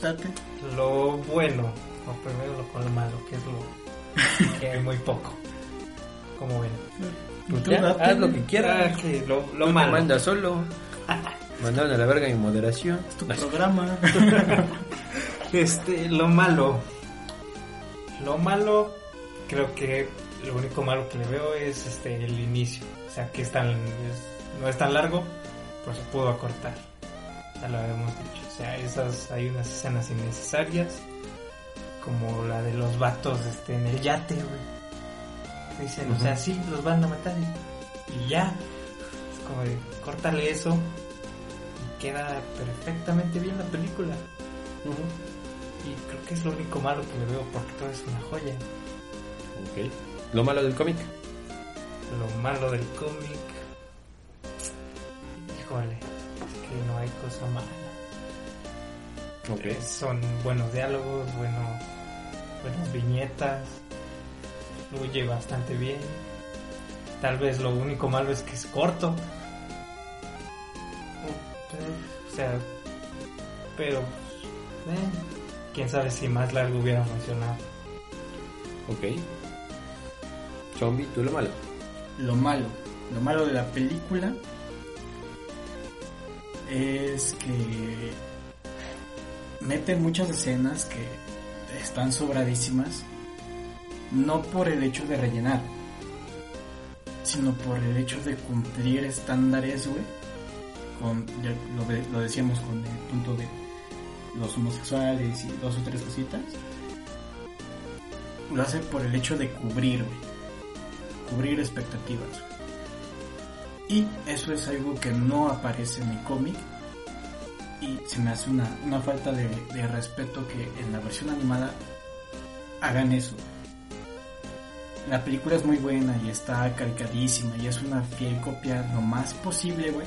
vas, vas. Lo bueno, o primero lo con lo malo, que es lo que hay muy poco. Como ven. Tú Ya, date. haz lo que quieras. Ah, que lo, lo te malo. mandas solo. Mandaron a la verga en moderación. Tu programa. Este, lo malo. Lo malo, creo que lo único malo que le veo es este el inicio. O sea, que es tan, es- no es tan largo, pero se pudo acortar. Ya lo habíamos dicho. O sea, esas, hay unas escenas innecesarias, como la de los vatos este, en el yate, güey. Dicen, o sea, sí, los van a matar y, y ya. Es como de, córtale eso y queda perfectamente bien la película. Y creo que es lo único malo que le veo porque todo es una joya. Ok. Lo malo del cómic. Lo malo del cómic. Híjole, es que no hay cosa mala. Ok. Eh, Son buenos diálogos, bueno, buenas viñetas. Fluye bastante bien. Tal vez lo único malo es que es corto. O sea, pero eh, quién sabe si más largo hubiera funcionado. Ok. Zombie, tú lo malo. Lo malo. Lo malo de la película es que mete muchas escenas que están sobradísimas. No por el hecho de rellenar, sino por el hecho de cumplir estándares, güey. Con, ya lo, lo decíamos con el punto de los homosexuales y dos o tres cositas. Lo hace por el hecho de cubrir, güey cubrir expectativas. Y eso es algo que no aparece en el cómic. Y se me hace una, una falta de, respeto que en la versión animada hagan eso. La película es muy buena y está caricadísima y es una fiel copia lo más posible, güey.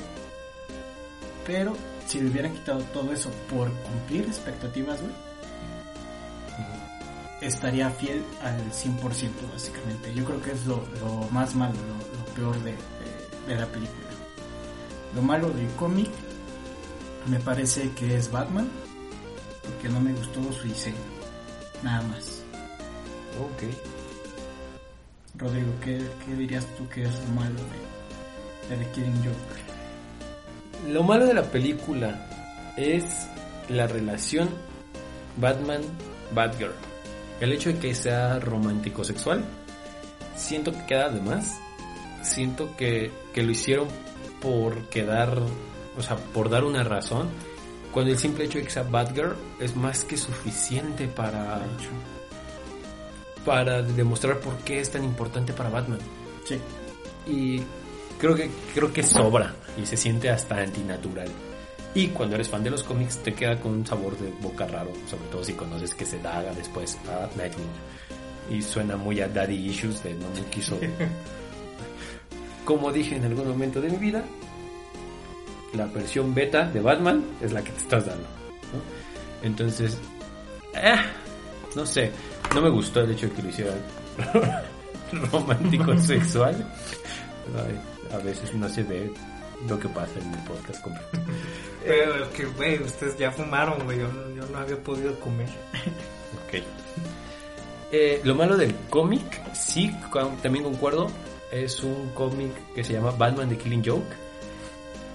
Pero si le hubieran quitado todo eso por cumplir expectativas, güey, estaría fiel al 100% básicamente. Yo creo que es lo, más malo, lo, lo peor de, de- de la película. Lo malo del cómic me parece que es Batman, porque no me gustó su diseño. Nada más. Ok. Rodrigo, ¿qué, qué dirías tú que es lo malo de, de The Killing Joke? Lo malo de la película es la relación Batman-Batgirl. El hecho de que sea romántico sexual, siento que queda de más. Siento que, que lo hicieron por quedar, o sea, por dar una razón. Cuando el simple hecho de que sea Batgirl es más que suficiente para, para demostrar por qué es tan importante para Batman. Sí, y creo que creo que sobra y se siente hasta antinatural. Y cuando eres fan de los cómics te queda con un sabor de boca raro, sobre todo si conoces que se daga después a Nightwing. Y suena muy a Daddy Issues de no me quiso. Como dije en algún momento de mi vida, la versión beta de Batman es la que te estás dando. ¿no? Entonces, eh, no sé, no me gustó el hecho de que lo hicieran romántico sexual. Ay, a veces no se ve lo que pasa en el podcast. como- Pero que, güey, ustedes ya fumaron, güey. Yo, no- yo no había podido comer. Ok. Eh, lo malo del cómic, sí, con- también concuerdo. Es un cómic que se llama Batman The Killing Joke.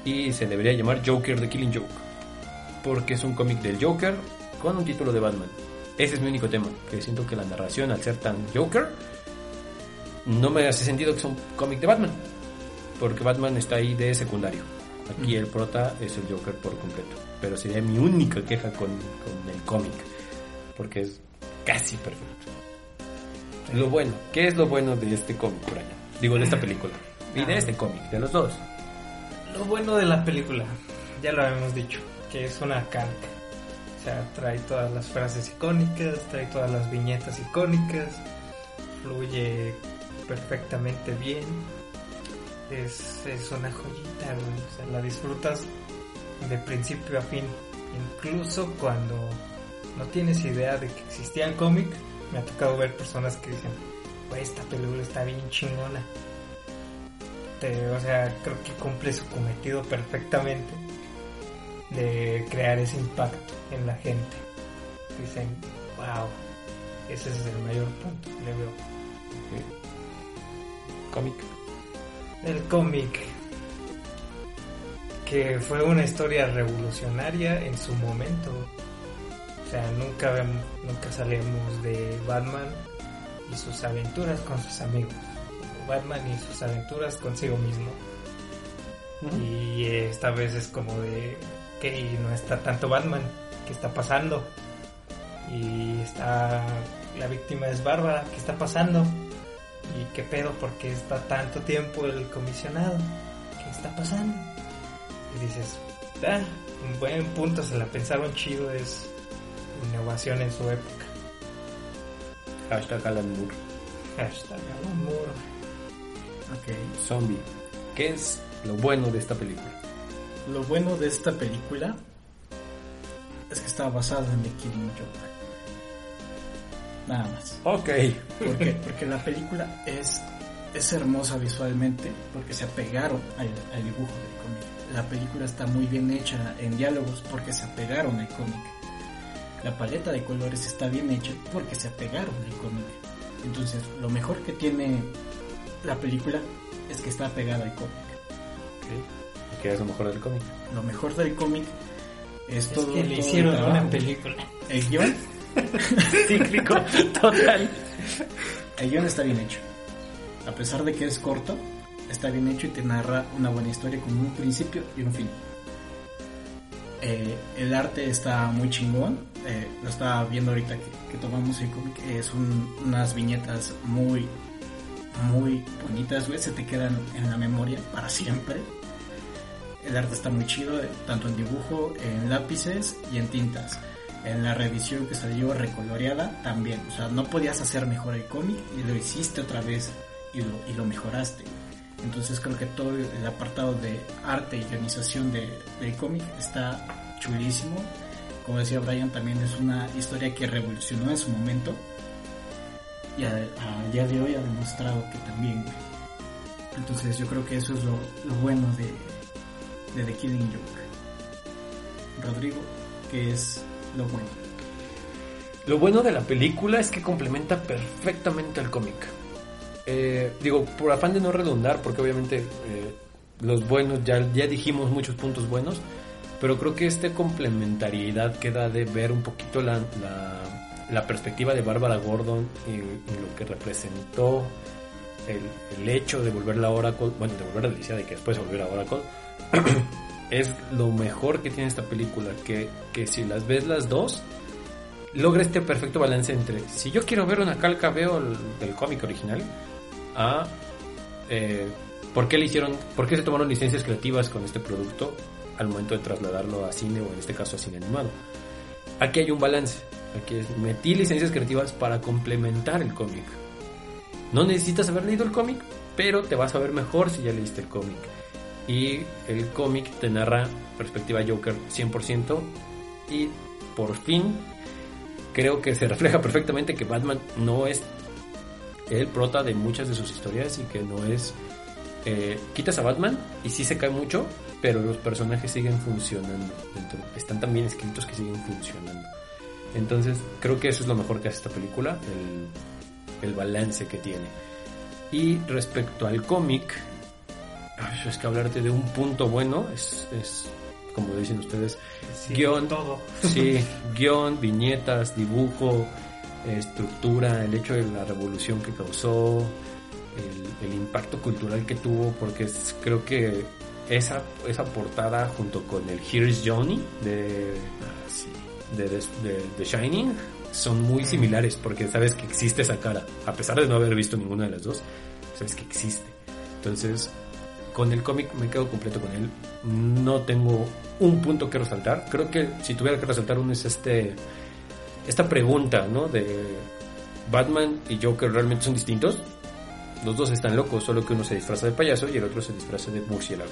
Y se debería llamar Joker The Killing Joke. Porque es un cómic del Joker con un título de Batman. Ese es mi único tema. Que siento que la narración, al ser tan Joker, no me hace sentido que sea un cómic de Batman. Porque Batman está ahí de secundario. Aquí el prota es el Joker por completo. Pero sería mi única queja con, con el cómic. Porque es casi perfecto. Lo bueno, ¿qué es lo bueno de este cómic, Brian? Digo, de esta película. Y de este cómic, de los dos. Lo bueno de la película, ya lo habíamos dicho, que es una calca. O sea, trae todas las frases icónicas, trae todas las viñetas icónicas, fluye perfectamente bien. Es, es una joyita, güey. O sea, la disfrutas de principio a fin. Incluso cuando no tienes idea de que existía el cómic, me ha tocado ver personas que dicen, esta película está bien chingona. Este, o sea, creo que cumple su cometido perfectamente de crear ese impacto en la gente. Dicen, wow, ese es el mayor punto que le veo. Cómic. El cómic, que fue una historia revolucionaria en su momento. O sea, nunca, vemos, nunca salimos de Batman y sus aventuras con sus amigos. Batman y sus aventuras consigo mismo. Y esta vez es como de que no está tanto Batman, ¿qué está pasando? Y está la víctima es Bárbara, ¿qué está pasando? ¿Y qué pedo? ¿Por qué está tanto tiempo el comisionado? ¿Qué está pasando? Y dices, ah, un buen punto, se la pensaron chido, es innovación en su época. Hashtag Alan Moore. Hashtag Alan Moore. Zombie. ¿Qué es lo bueno de esta película? Lo bueno de esta película es que está basada en The Killing Joke. Nada más. Ok. ¿Por qué? Porque la película es, es hermosa visualmente porque se apegaron al, al dibujo del cómic. La película está muy bien hecha en diálogos porque se apegaron al cómic. La paleta de colores está bien hecha porque se apegaron al cómic. Entonces, lo mejor que tiene la película es que está apegada al cómic. Ok. ¿Qué es lo mejor del cómic? Lo mejor del cómic es, Es todo. que le todo hicieron el una película. El guion, Cíclico total. el guion está bien hecho. A pesar de que es corto, está bien hecho y te narra una buena historia con un principio y un fin. Eh, el arte está muy chingón. eh, lo estaba viendo ahorita que, que tomamos el cómic. Es un- unas viñetas muy, muy bonitas, güey. Se te quedan en la memoria para siempre. El arte está muy chido, eh, tanto en dibujo, en lápices y en tintas. En la reedición que salió recoloreada también. O sea, no podías hacer mejor el cómic y lo hiciste otra vez y lo, y lo mejoraste. Entonces creo que todo el apartado de arte y guionización de, del cómic está chulísimo. Como decía Brian, también es una historia que revolucionó en su momento. Y a- día de hoy ha demostrado que también. Entonces yo creo que eso es lo, bueno de, de The Killing Joke. Rodrigo, que es lo bueno. Lo bueno de la película es que complementa perfectamente al cómic. Eh, digo, por afán de no redundar, porque obviamente eh, los buenos, ya, ya dijimos muchos puntos buenos, pero creo que esta complementariedad queda de ver un poquito la, la perspectiva de Bárbara Gordon y, y lo que representó el, el hecho de volverla a Oracle, bueno, de volver a Alicia, de que después volver a Oracle, es lo mejor que tiene esta película, que, que si las ves las dos, logra este perfecto balance entre si yo quiero ver una calca veo el, del cómic original a eh, por qué le hicieron por qué se tomaron licencias creativas con este producto al momento de trasladarlo a cine o en este caso a cine animado aquí hay un balance aquí es, metí licencias creativas para complementar el cómic no necesitas haber leído el cómic pero te vas a ver mejor si ya leíste el cómic y el cómic te narra perspectiva Joker 100% y por fin creo que se refleja perfectamente que Batman no es el prota de muchas de sus historias y que no es... eh, quitas a Batman y sí se cae mucho, pero los personajes siguen funcionando. están tan bien escritos que siguen funcionando. Entonces creo que eso es lo mejor que hace esta película, el, el balance que tiene. Y respecto al cómic, es que hablarte de un punto bueno es, es como dicen ustedes, Sí, Guión. todo. Sí, guion, viñetas, dibujo, estructura, el hecho de la revolución que causó, el, el impacto cultural que tuvo, porque es- creo que esa, esa portada junto con el Here's Johnny de, de, de, de- de Shining son muy similares, porque sabes que existe esa cara, a pesar de no haber visto ninguna de las dos, sabes que existe. Entonces, con el cómic me quedo completo con él. No tengo un punto que resaltar. Creo que si tuviera que resaltar uno es este esta pregunta, ¿no? De Batman y Joker realmente son distintos. Los dos están locos, solo que uno se disfraza de payaso y el otro se disfraza de murciélago.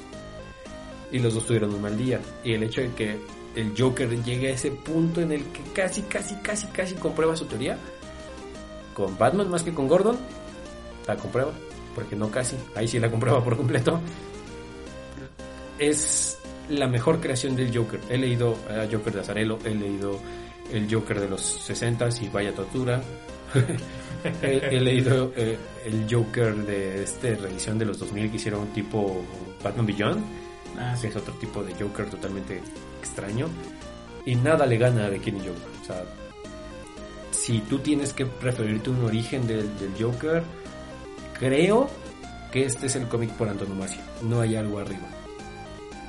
Y los dos tuvieron un mal día. Y el hecho de que el Joker llegue a ese punto en el que casi, casi, casi, casi comprueba su teoría. Con Batman más que con Gordon, la comprueba. porque no casi, ahí sí la compraba por completo, es la mejor creación del Joker. He leído a Joker de Azarelo, he leído el Joker de los 60 y vaya tortura. he, leído eh, el Joker de este reedición de los 2000 que hicieron tipo Batman Beyond, Ah, que es otro tipo de Joker totalmente extraño. Y nada le gana a The Killing Joke. O sea, si tú tienes que referirte a un origen del, del Joker, creo que este es el cómic por antonomasia. No hay algo arriba.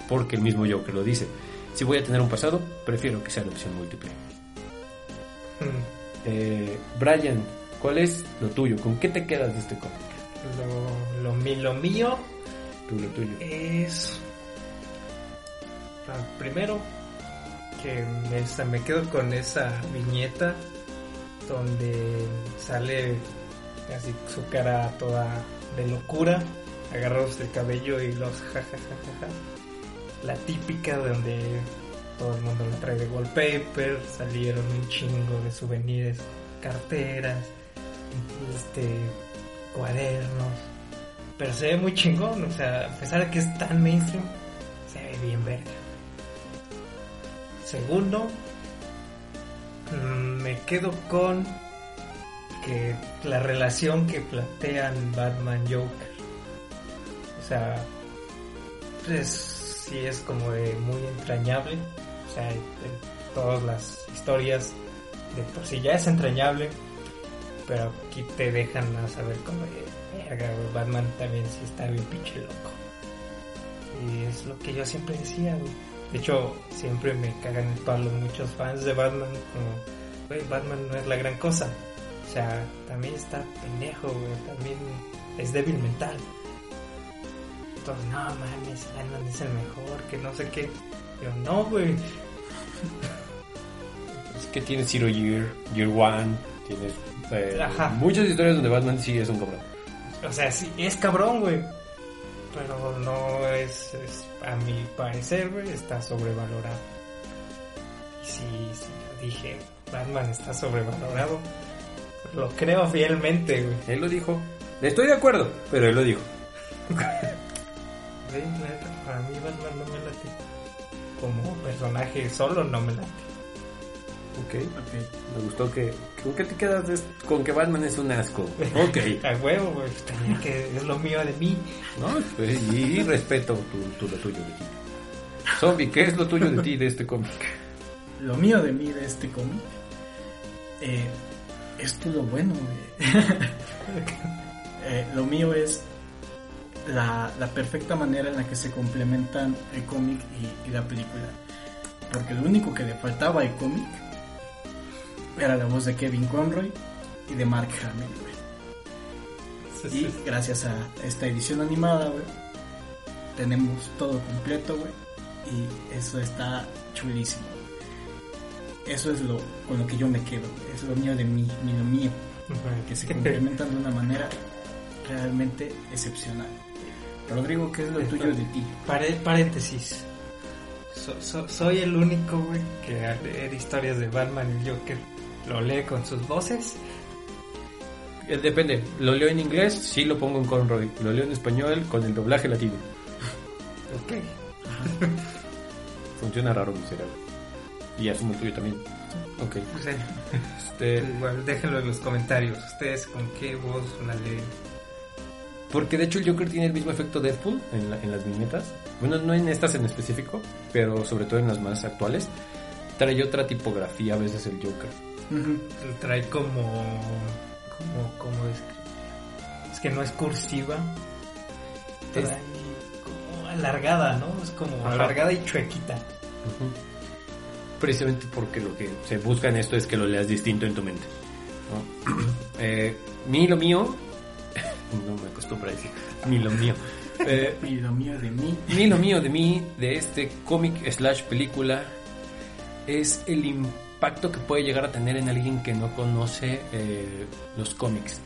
Porque el mismo Joker lo dice. Si voy a tener un pasado, prefiero que sea la opción múltiple. Mm, Eh, Brian, ¿cuál es lo tuyo? ¿Con qué te quedas de este cómic? Lo, lo, lo mío Tú, lo tuyo. es primero que me, quedo con esa viñeta donde sale así su cara toda de locura agarrados del cabello y los jajajaja la típica donde todo el mundo la trae de wallpaper salieron un chingo de souvenirs carteras este cuadernos pero se ve muy chingón, o sea, a pesar de que es tan mainstream, se ve bien verga. Segundo, mm, me quedo con que la relación que plantean Batman Joker. O sea, pues sí es como de muy entrañable. O sea, en todas las historias de por sí ya es entrañable, pero aquí te dejan a saber como de Batman también sí está bien pinche loco. Y es lo que yo siempre decía, güey. De hecho, siempre me cagan el palo muchos fans de Batman, como, güey, Batman no es la gran cosa. O sea, también está pendejo, güey, también es débil mental. Entonces, no mames, Batman es el mejor, que no sé qué. Yo, no, güey. Es que tienes Zero Year, Year One, tienes eh, muchas historias donde Batman sí es un cabrón. O sea, sí, es cabrón, güey. Pero no es, es- a mi parecer, güey, está sobrevalorado. Y sí, sí, dije, Batman está sobrevalorado. Lo creo fielmente, güey. Él lo dijo. Estoy de acuerdo, pero él lo dijo. Para mí Batman no me late. Como personaje solo no me late. Ok. ok. Me gustó que... ¿Con qué te quedas de- con que Batman es un asco? Ok. A huevo, güey, tenía que es lo mío de mí. ¿No? Pues, y respeto tu, tu- lo tuyo de ti. Zombie, ¿qué es lo tuyo de ti de este cómic? Lo mío de mí de este cómic eh, es todo bueno, güey. Eh, lo mío es la, la perfecta manera en la que se complementan el cómic y, y la película. Porque lo único que le faltaba al cómic era la voz de Kevin Conroy y de Mark Hamill, güey. Y gracias a esta edición animada, güey, tenemos todo completo, güey. Y eso está chulísimo. Eso es lo con lo que yo me quedo. Es lo mío de mí, mi lo mío. Que se complementan de una manera realmente excepcional. Rodrigo, ¿qué es lo tuyo de ti? Pare- paréntesis. So- so- soy el único, güey, que al leer historias de Batman y Joker lo lee con sus voces. Eh, Depende, lo leo en inglés, sí lo pongo en Conroy. Lo leo en español con el doblaje latino. Ok. Funciona raro mi cerebro. Y asumo el tuyo también. Ok. O sea, Este, igual, déjenlo en los comentarios. ¿Ustedes con qué voz la leen? porque de hecho el Joker tiene el mismo efecto Deadpool en, la- en las viñetas. Bueno, no en estas en específico, pero sobre todo en las más actuales. Trae otra tipografía a veces el Joker. Trae como... como... como es, es que no es cursiva. Trae Es- como alargada, ¿no? Es como Ajá. alargada y chuequita. Precisamente porque lo que se busca en esto es que lo leas distinto en tu mente. ¿no? Eh, mi lo mío. no me acostumbro a decir. Mi lo mío. Eh, Y lo mío de mí. mi lo mío de mí, de este cómic slash película, es el impacto que puede llegar a tener en alguien que no conoce eh, los cómics.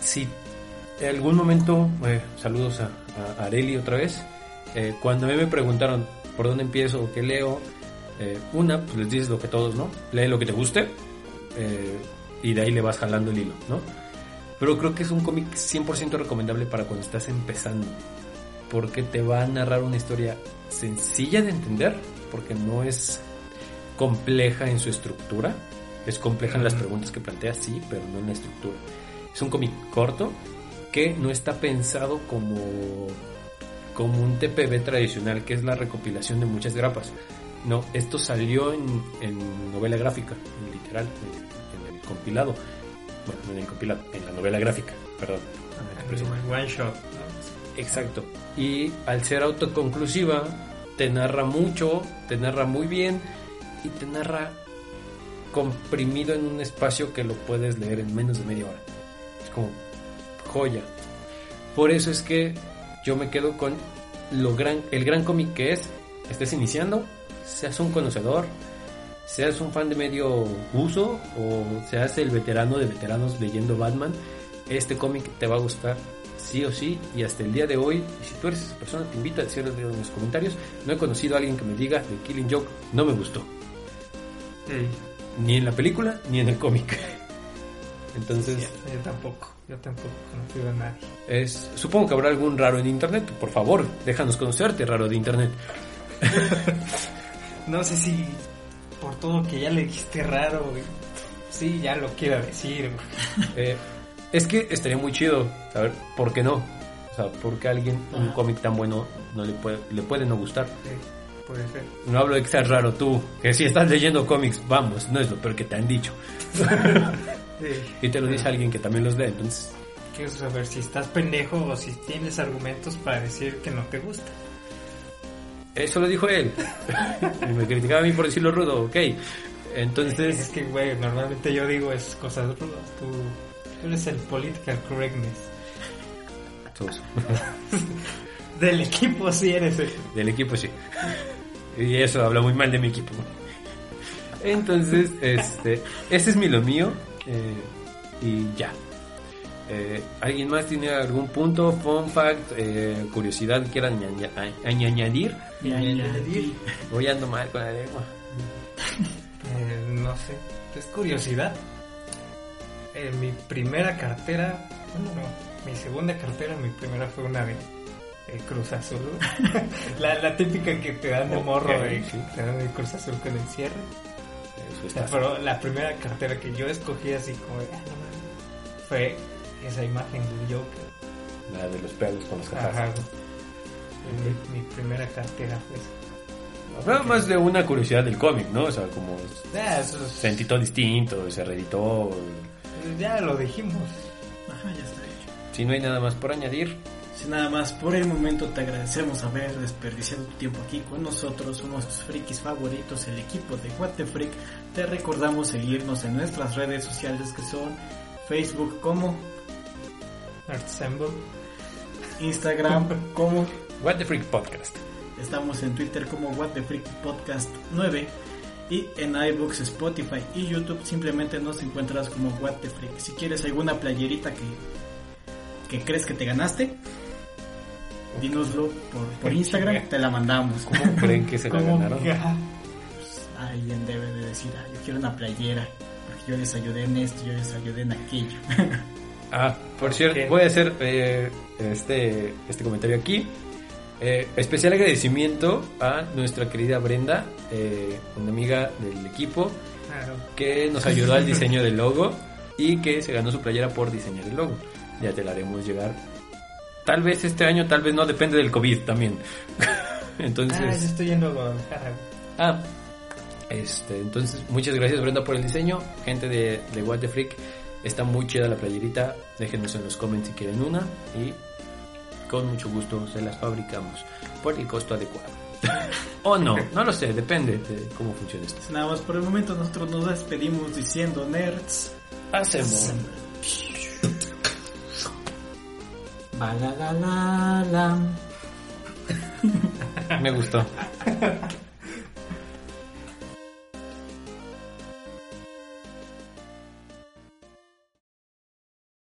Si en algún momento, eh, saludos a, a Areli otra vez, eh, cuando a mí me preguntaron por dónde empiezo o qué leo, eh, una, pues les dices lo que todos, ¿no? Lee lo que te guste eh, y de ahí le vas jalando el hilo, ¿no? Pero creo que es un cómic 100% recomendable para cuando estás empezando. Porque te va a narrar una historia sencilla de entender, porque no es compleja en su estructura. Es compleja en las preguntas que plantea, sí, pero no en la estructura. Es un cómic corto que no está pensado como, como un TPB tradicional, que es la recopilación de muchas grapas. No, esto salió en, en novela gráfica, en literal, en, en el compilado. Bueno, no en el compilado, en la novela gráfica, perdón. expresión. One shot. Exacto. Y al ser autoconclusiva, te narra mucho, te narra muy bien y te narra comprimido en un espacio que lo puedes leer en menos de media hora. Es como joya. Por eso es que yo me quedo con lo gran, el gran cómic que es, estés iniciando, seas un conocedor, seas un fan de medio uso o seas el veterano de veteranos leyendo Batman, este cómic te va a gustar sí o sí y hasta el día de hoy, y si tú eres esa persona, te invito a decirlo en los comentarios, no he conocido a alguien que me diga de Killing Joke, no me gustó, Sí, ni en la película ni en el cómic. Entonces, yo tampoco. Yo tampoco conocido a nadie. es, supongo que habrá algún raro en internet, por favor, déjanos conocerte, raro de internet. No sé si por todo que ya le dijiste raro, güey. Sí, ya lo quiero decir, güey. Eh, es que estaría muy chido saber por qué no. O sea, por qué a alguien un cómic tan bueno no le puede, le puede no gustar. Sí, puede ser. No hablo de que seas raro tú, que si estás leyendo cómics, vamos, no es lo peor que te han dicho. Sí. Y te lo dice alguien que también los lee, entonces Quiero saber si estás pendejo o si tienes argumentos para decir que no te gusta. eso lo dijo él. y me criticaba a mí por decirlo rudo, ok. Es Entonces, que, güey, normalmente yo digo es cosas rudas. Tú, tú eres el political correctness. Del equipo sí eres el... del equipo sí. Y eso habla muy mal de mi equipo. Entonces, este, ese es mi lo mío. eh, y ya. Eh, ¿Alguien más tiene algún punto, fun fact, eh, curiosidad que quieran añadir? Añadir. Hoy ando mal con la lengua. Eh, no sé, es curiosidad. Eh, mi primera cartera, bueno, no, mi segunda cartera, mi primera fue una de, de Cruz Azul. la, la típica que te dan de morro, de, sí. te dan de Cruz Azul con el cierre. Eso está. Pero la primera cartera que yo escogí así como, de, "Ah, no mames", fue esa imagen del Joker. La de los pelos con los Ajá. cajas. Mi, mi primera cartera fue esa. Nada más de una curiosidad del cómic, ¿no? O sea, como Ah, eso es- sentí todo distinto, se reeditó. ya lo dijimos. Ajá, ya está hecho. Si no hay nada más por añadir, Sin nada más, por el momento te agradecemos haber desperdiciado tu tiempo aquí con nosotros, uno de tus frikis favoritos, el equipo de What the Freak. Te recordamos seguirnos en nuestras redes sociales que son Facebook como, Artsemble. Instagram como, What the Freak Podcast. estamos en Twitter como What the Freak Podcast 9 y en iBooks, Spotify y YouTube simplemente nos encuentras como What the Freak. Si quieres alguna playerita que, que crees que te ganaste, dínoslo por, por Instagram, te la mandamos. ¿Cómo creen que se la ¿Cómo ganaron? que- ajá. Alguien debe de decir, "Ah, yo quiero una playera, porque yo les ayudé en esto, yo les ayudé en aquello. Ah, por cierto, Ok. voy a hacer eh, este, este comentario aquí. Eh, especial agradecimiento a nuestra querida Brenda, eh, una amiga del equipo, Claro. que nos ayudó al diseño del logo y que se ganó su playera por diseñar el logo. Ya te la haremos llegar. Tal vez este año, tal vez no, depende del COVID también. Ah, yo entonces, estoy yendo a ah, este, entonces muchas gracias Brenda por el diseño. Gente de, de What the Freak, está muy chida la playerita. Déjenos en los comments si quieren una y con mucho gusto se las fabricamos por el costo adecuado. o no, no lo sé, depende de cómo funciona esto. Nada más por el momento nosotros nos despedimos diciendo nerds. Hacemos. Ba la la la la. Me gustó.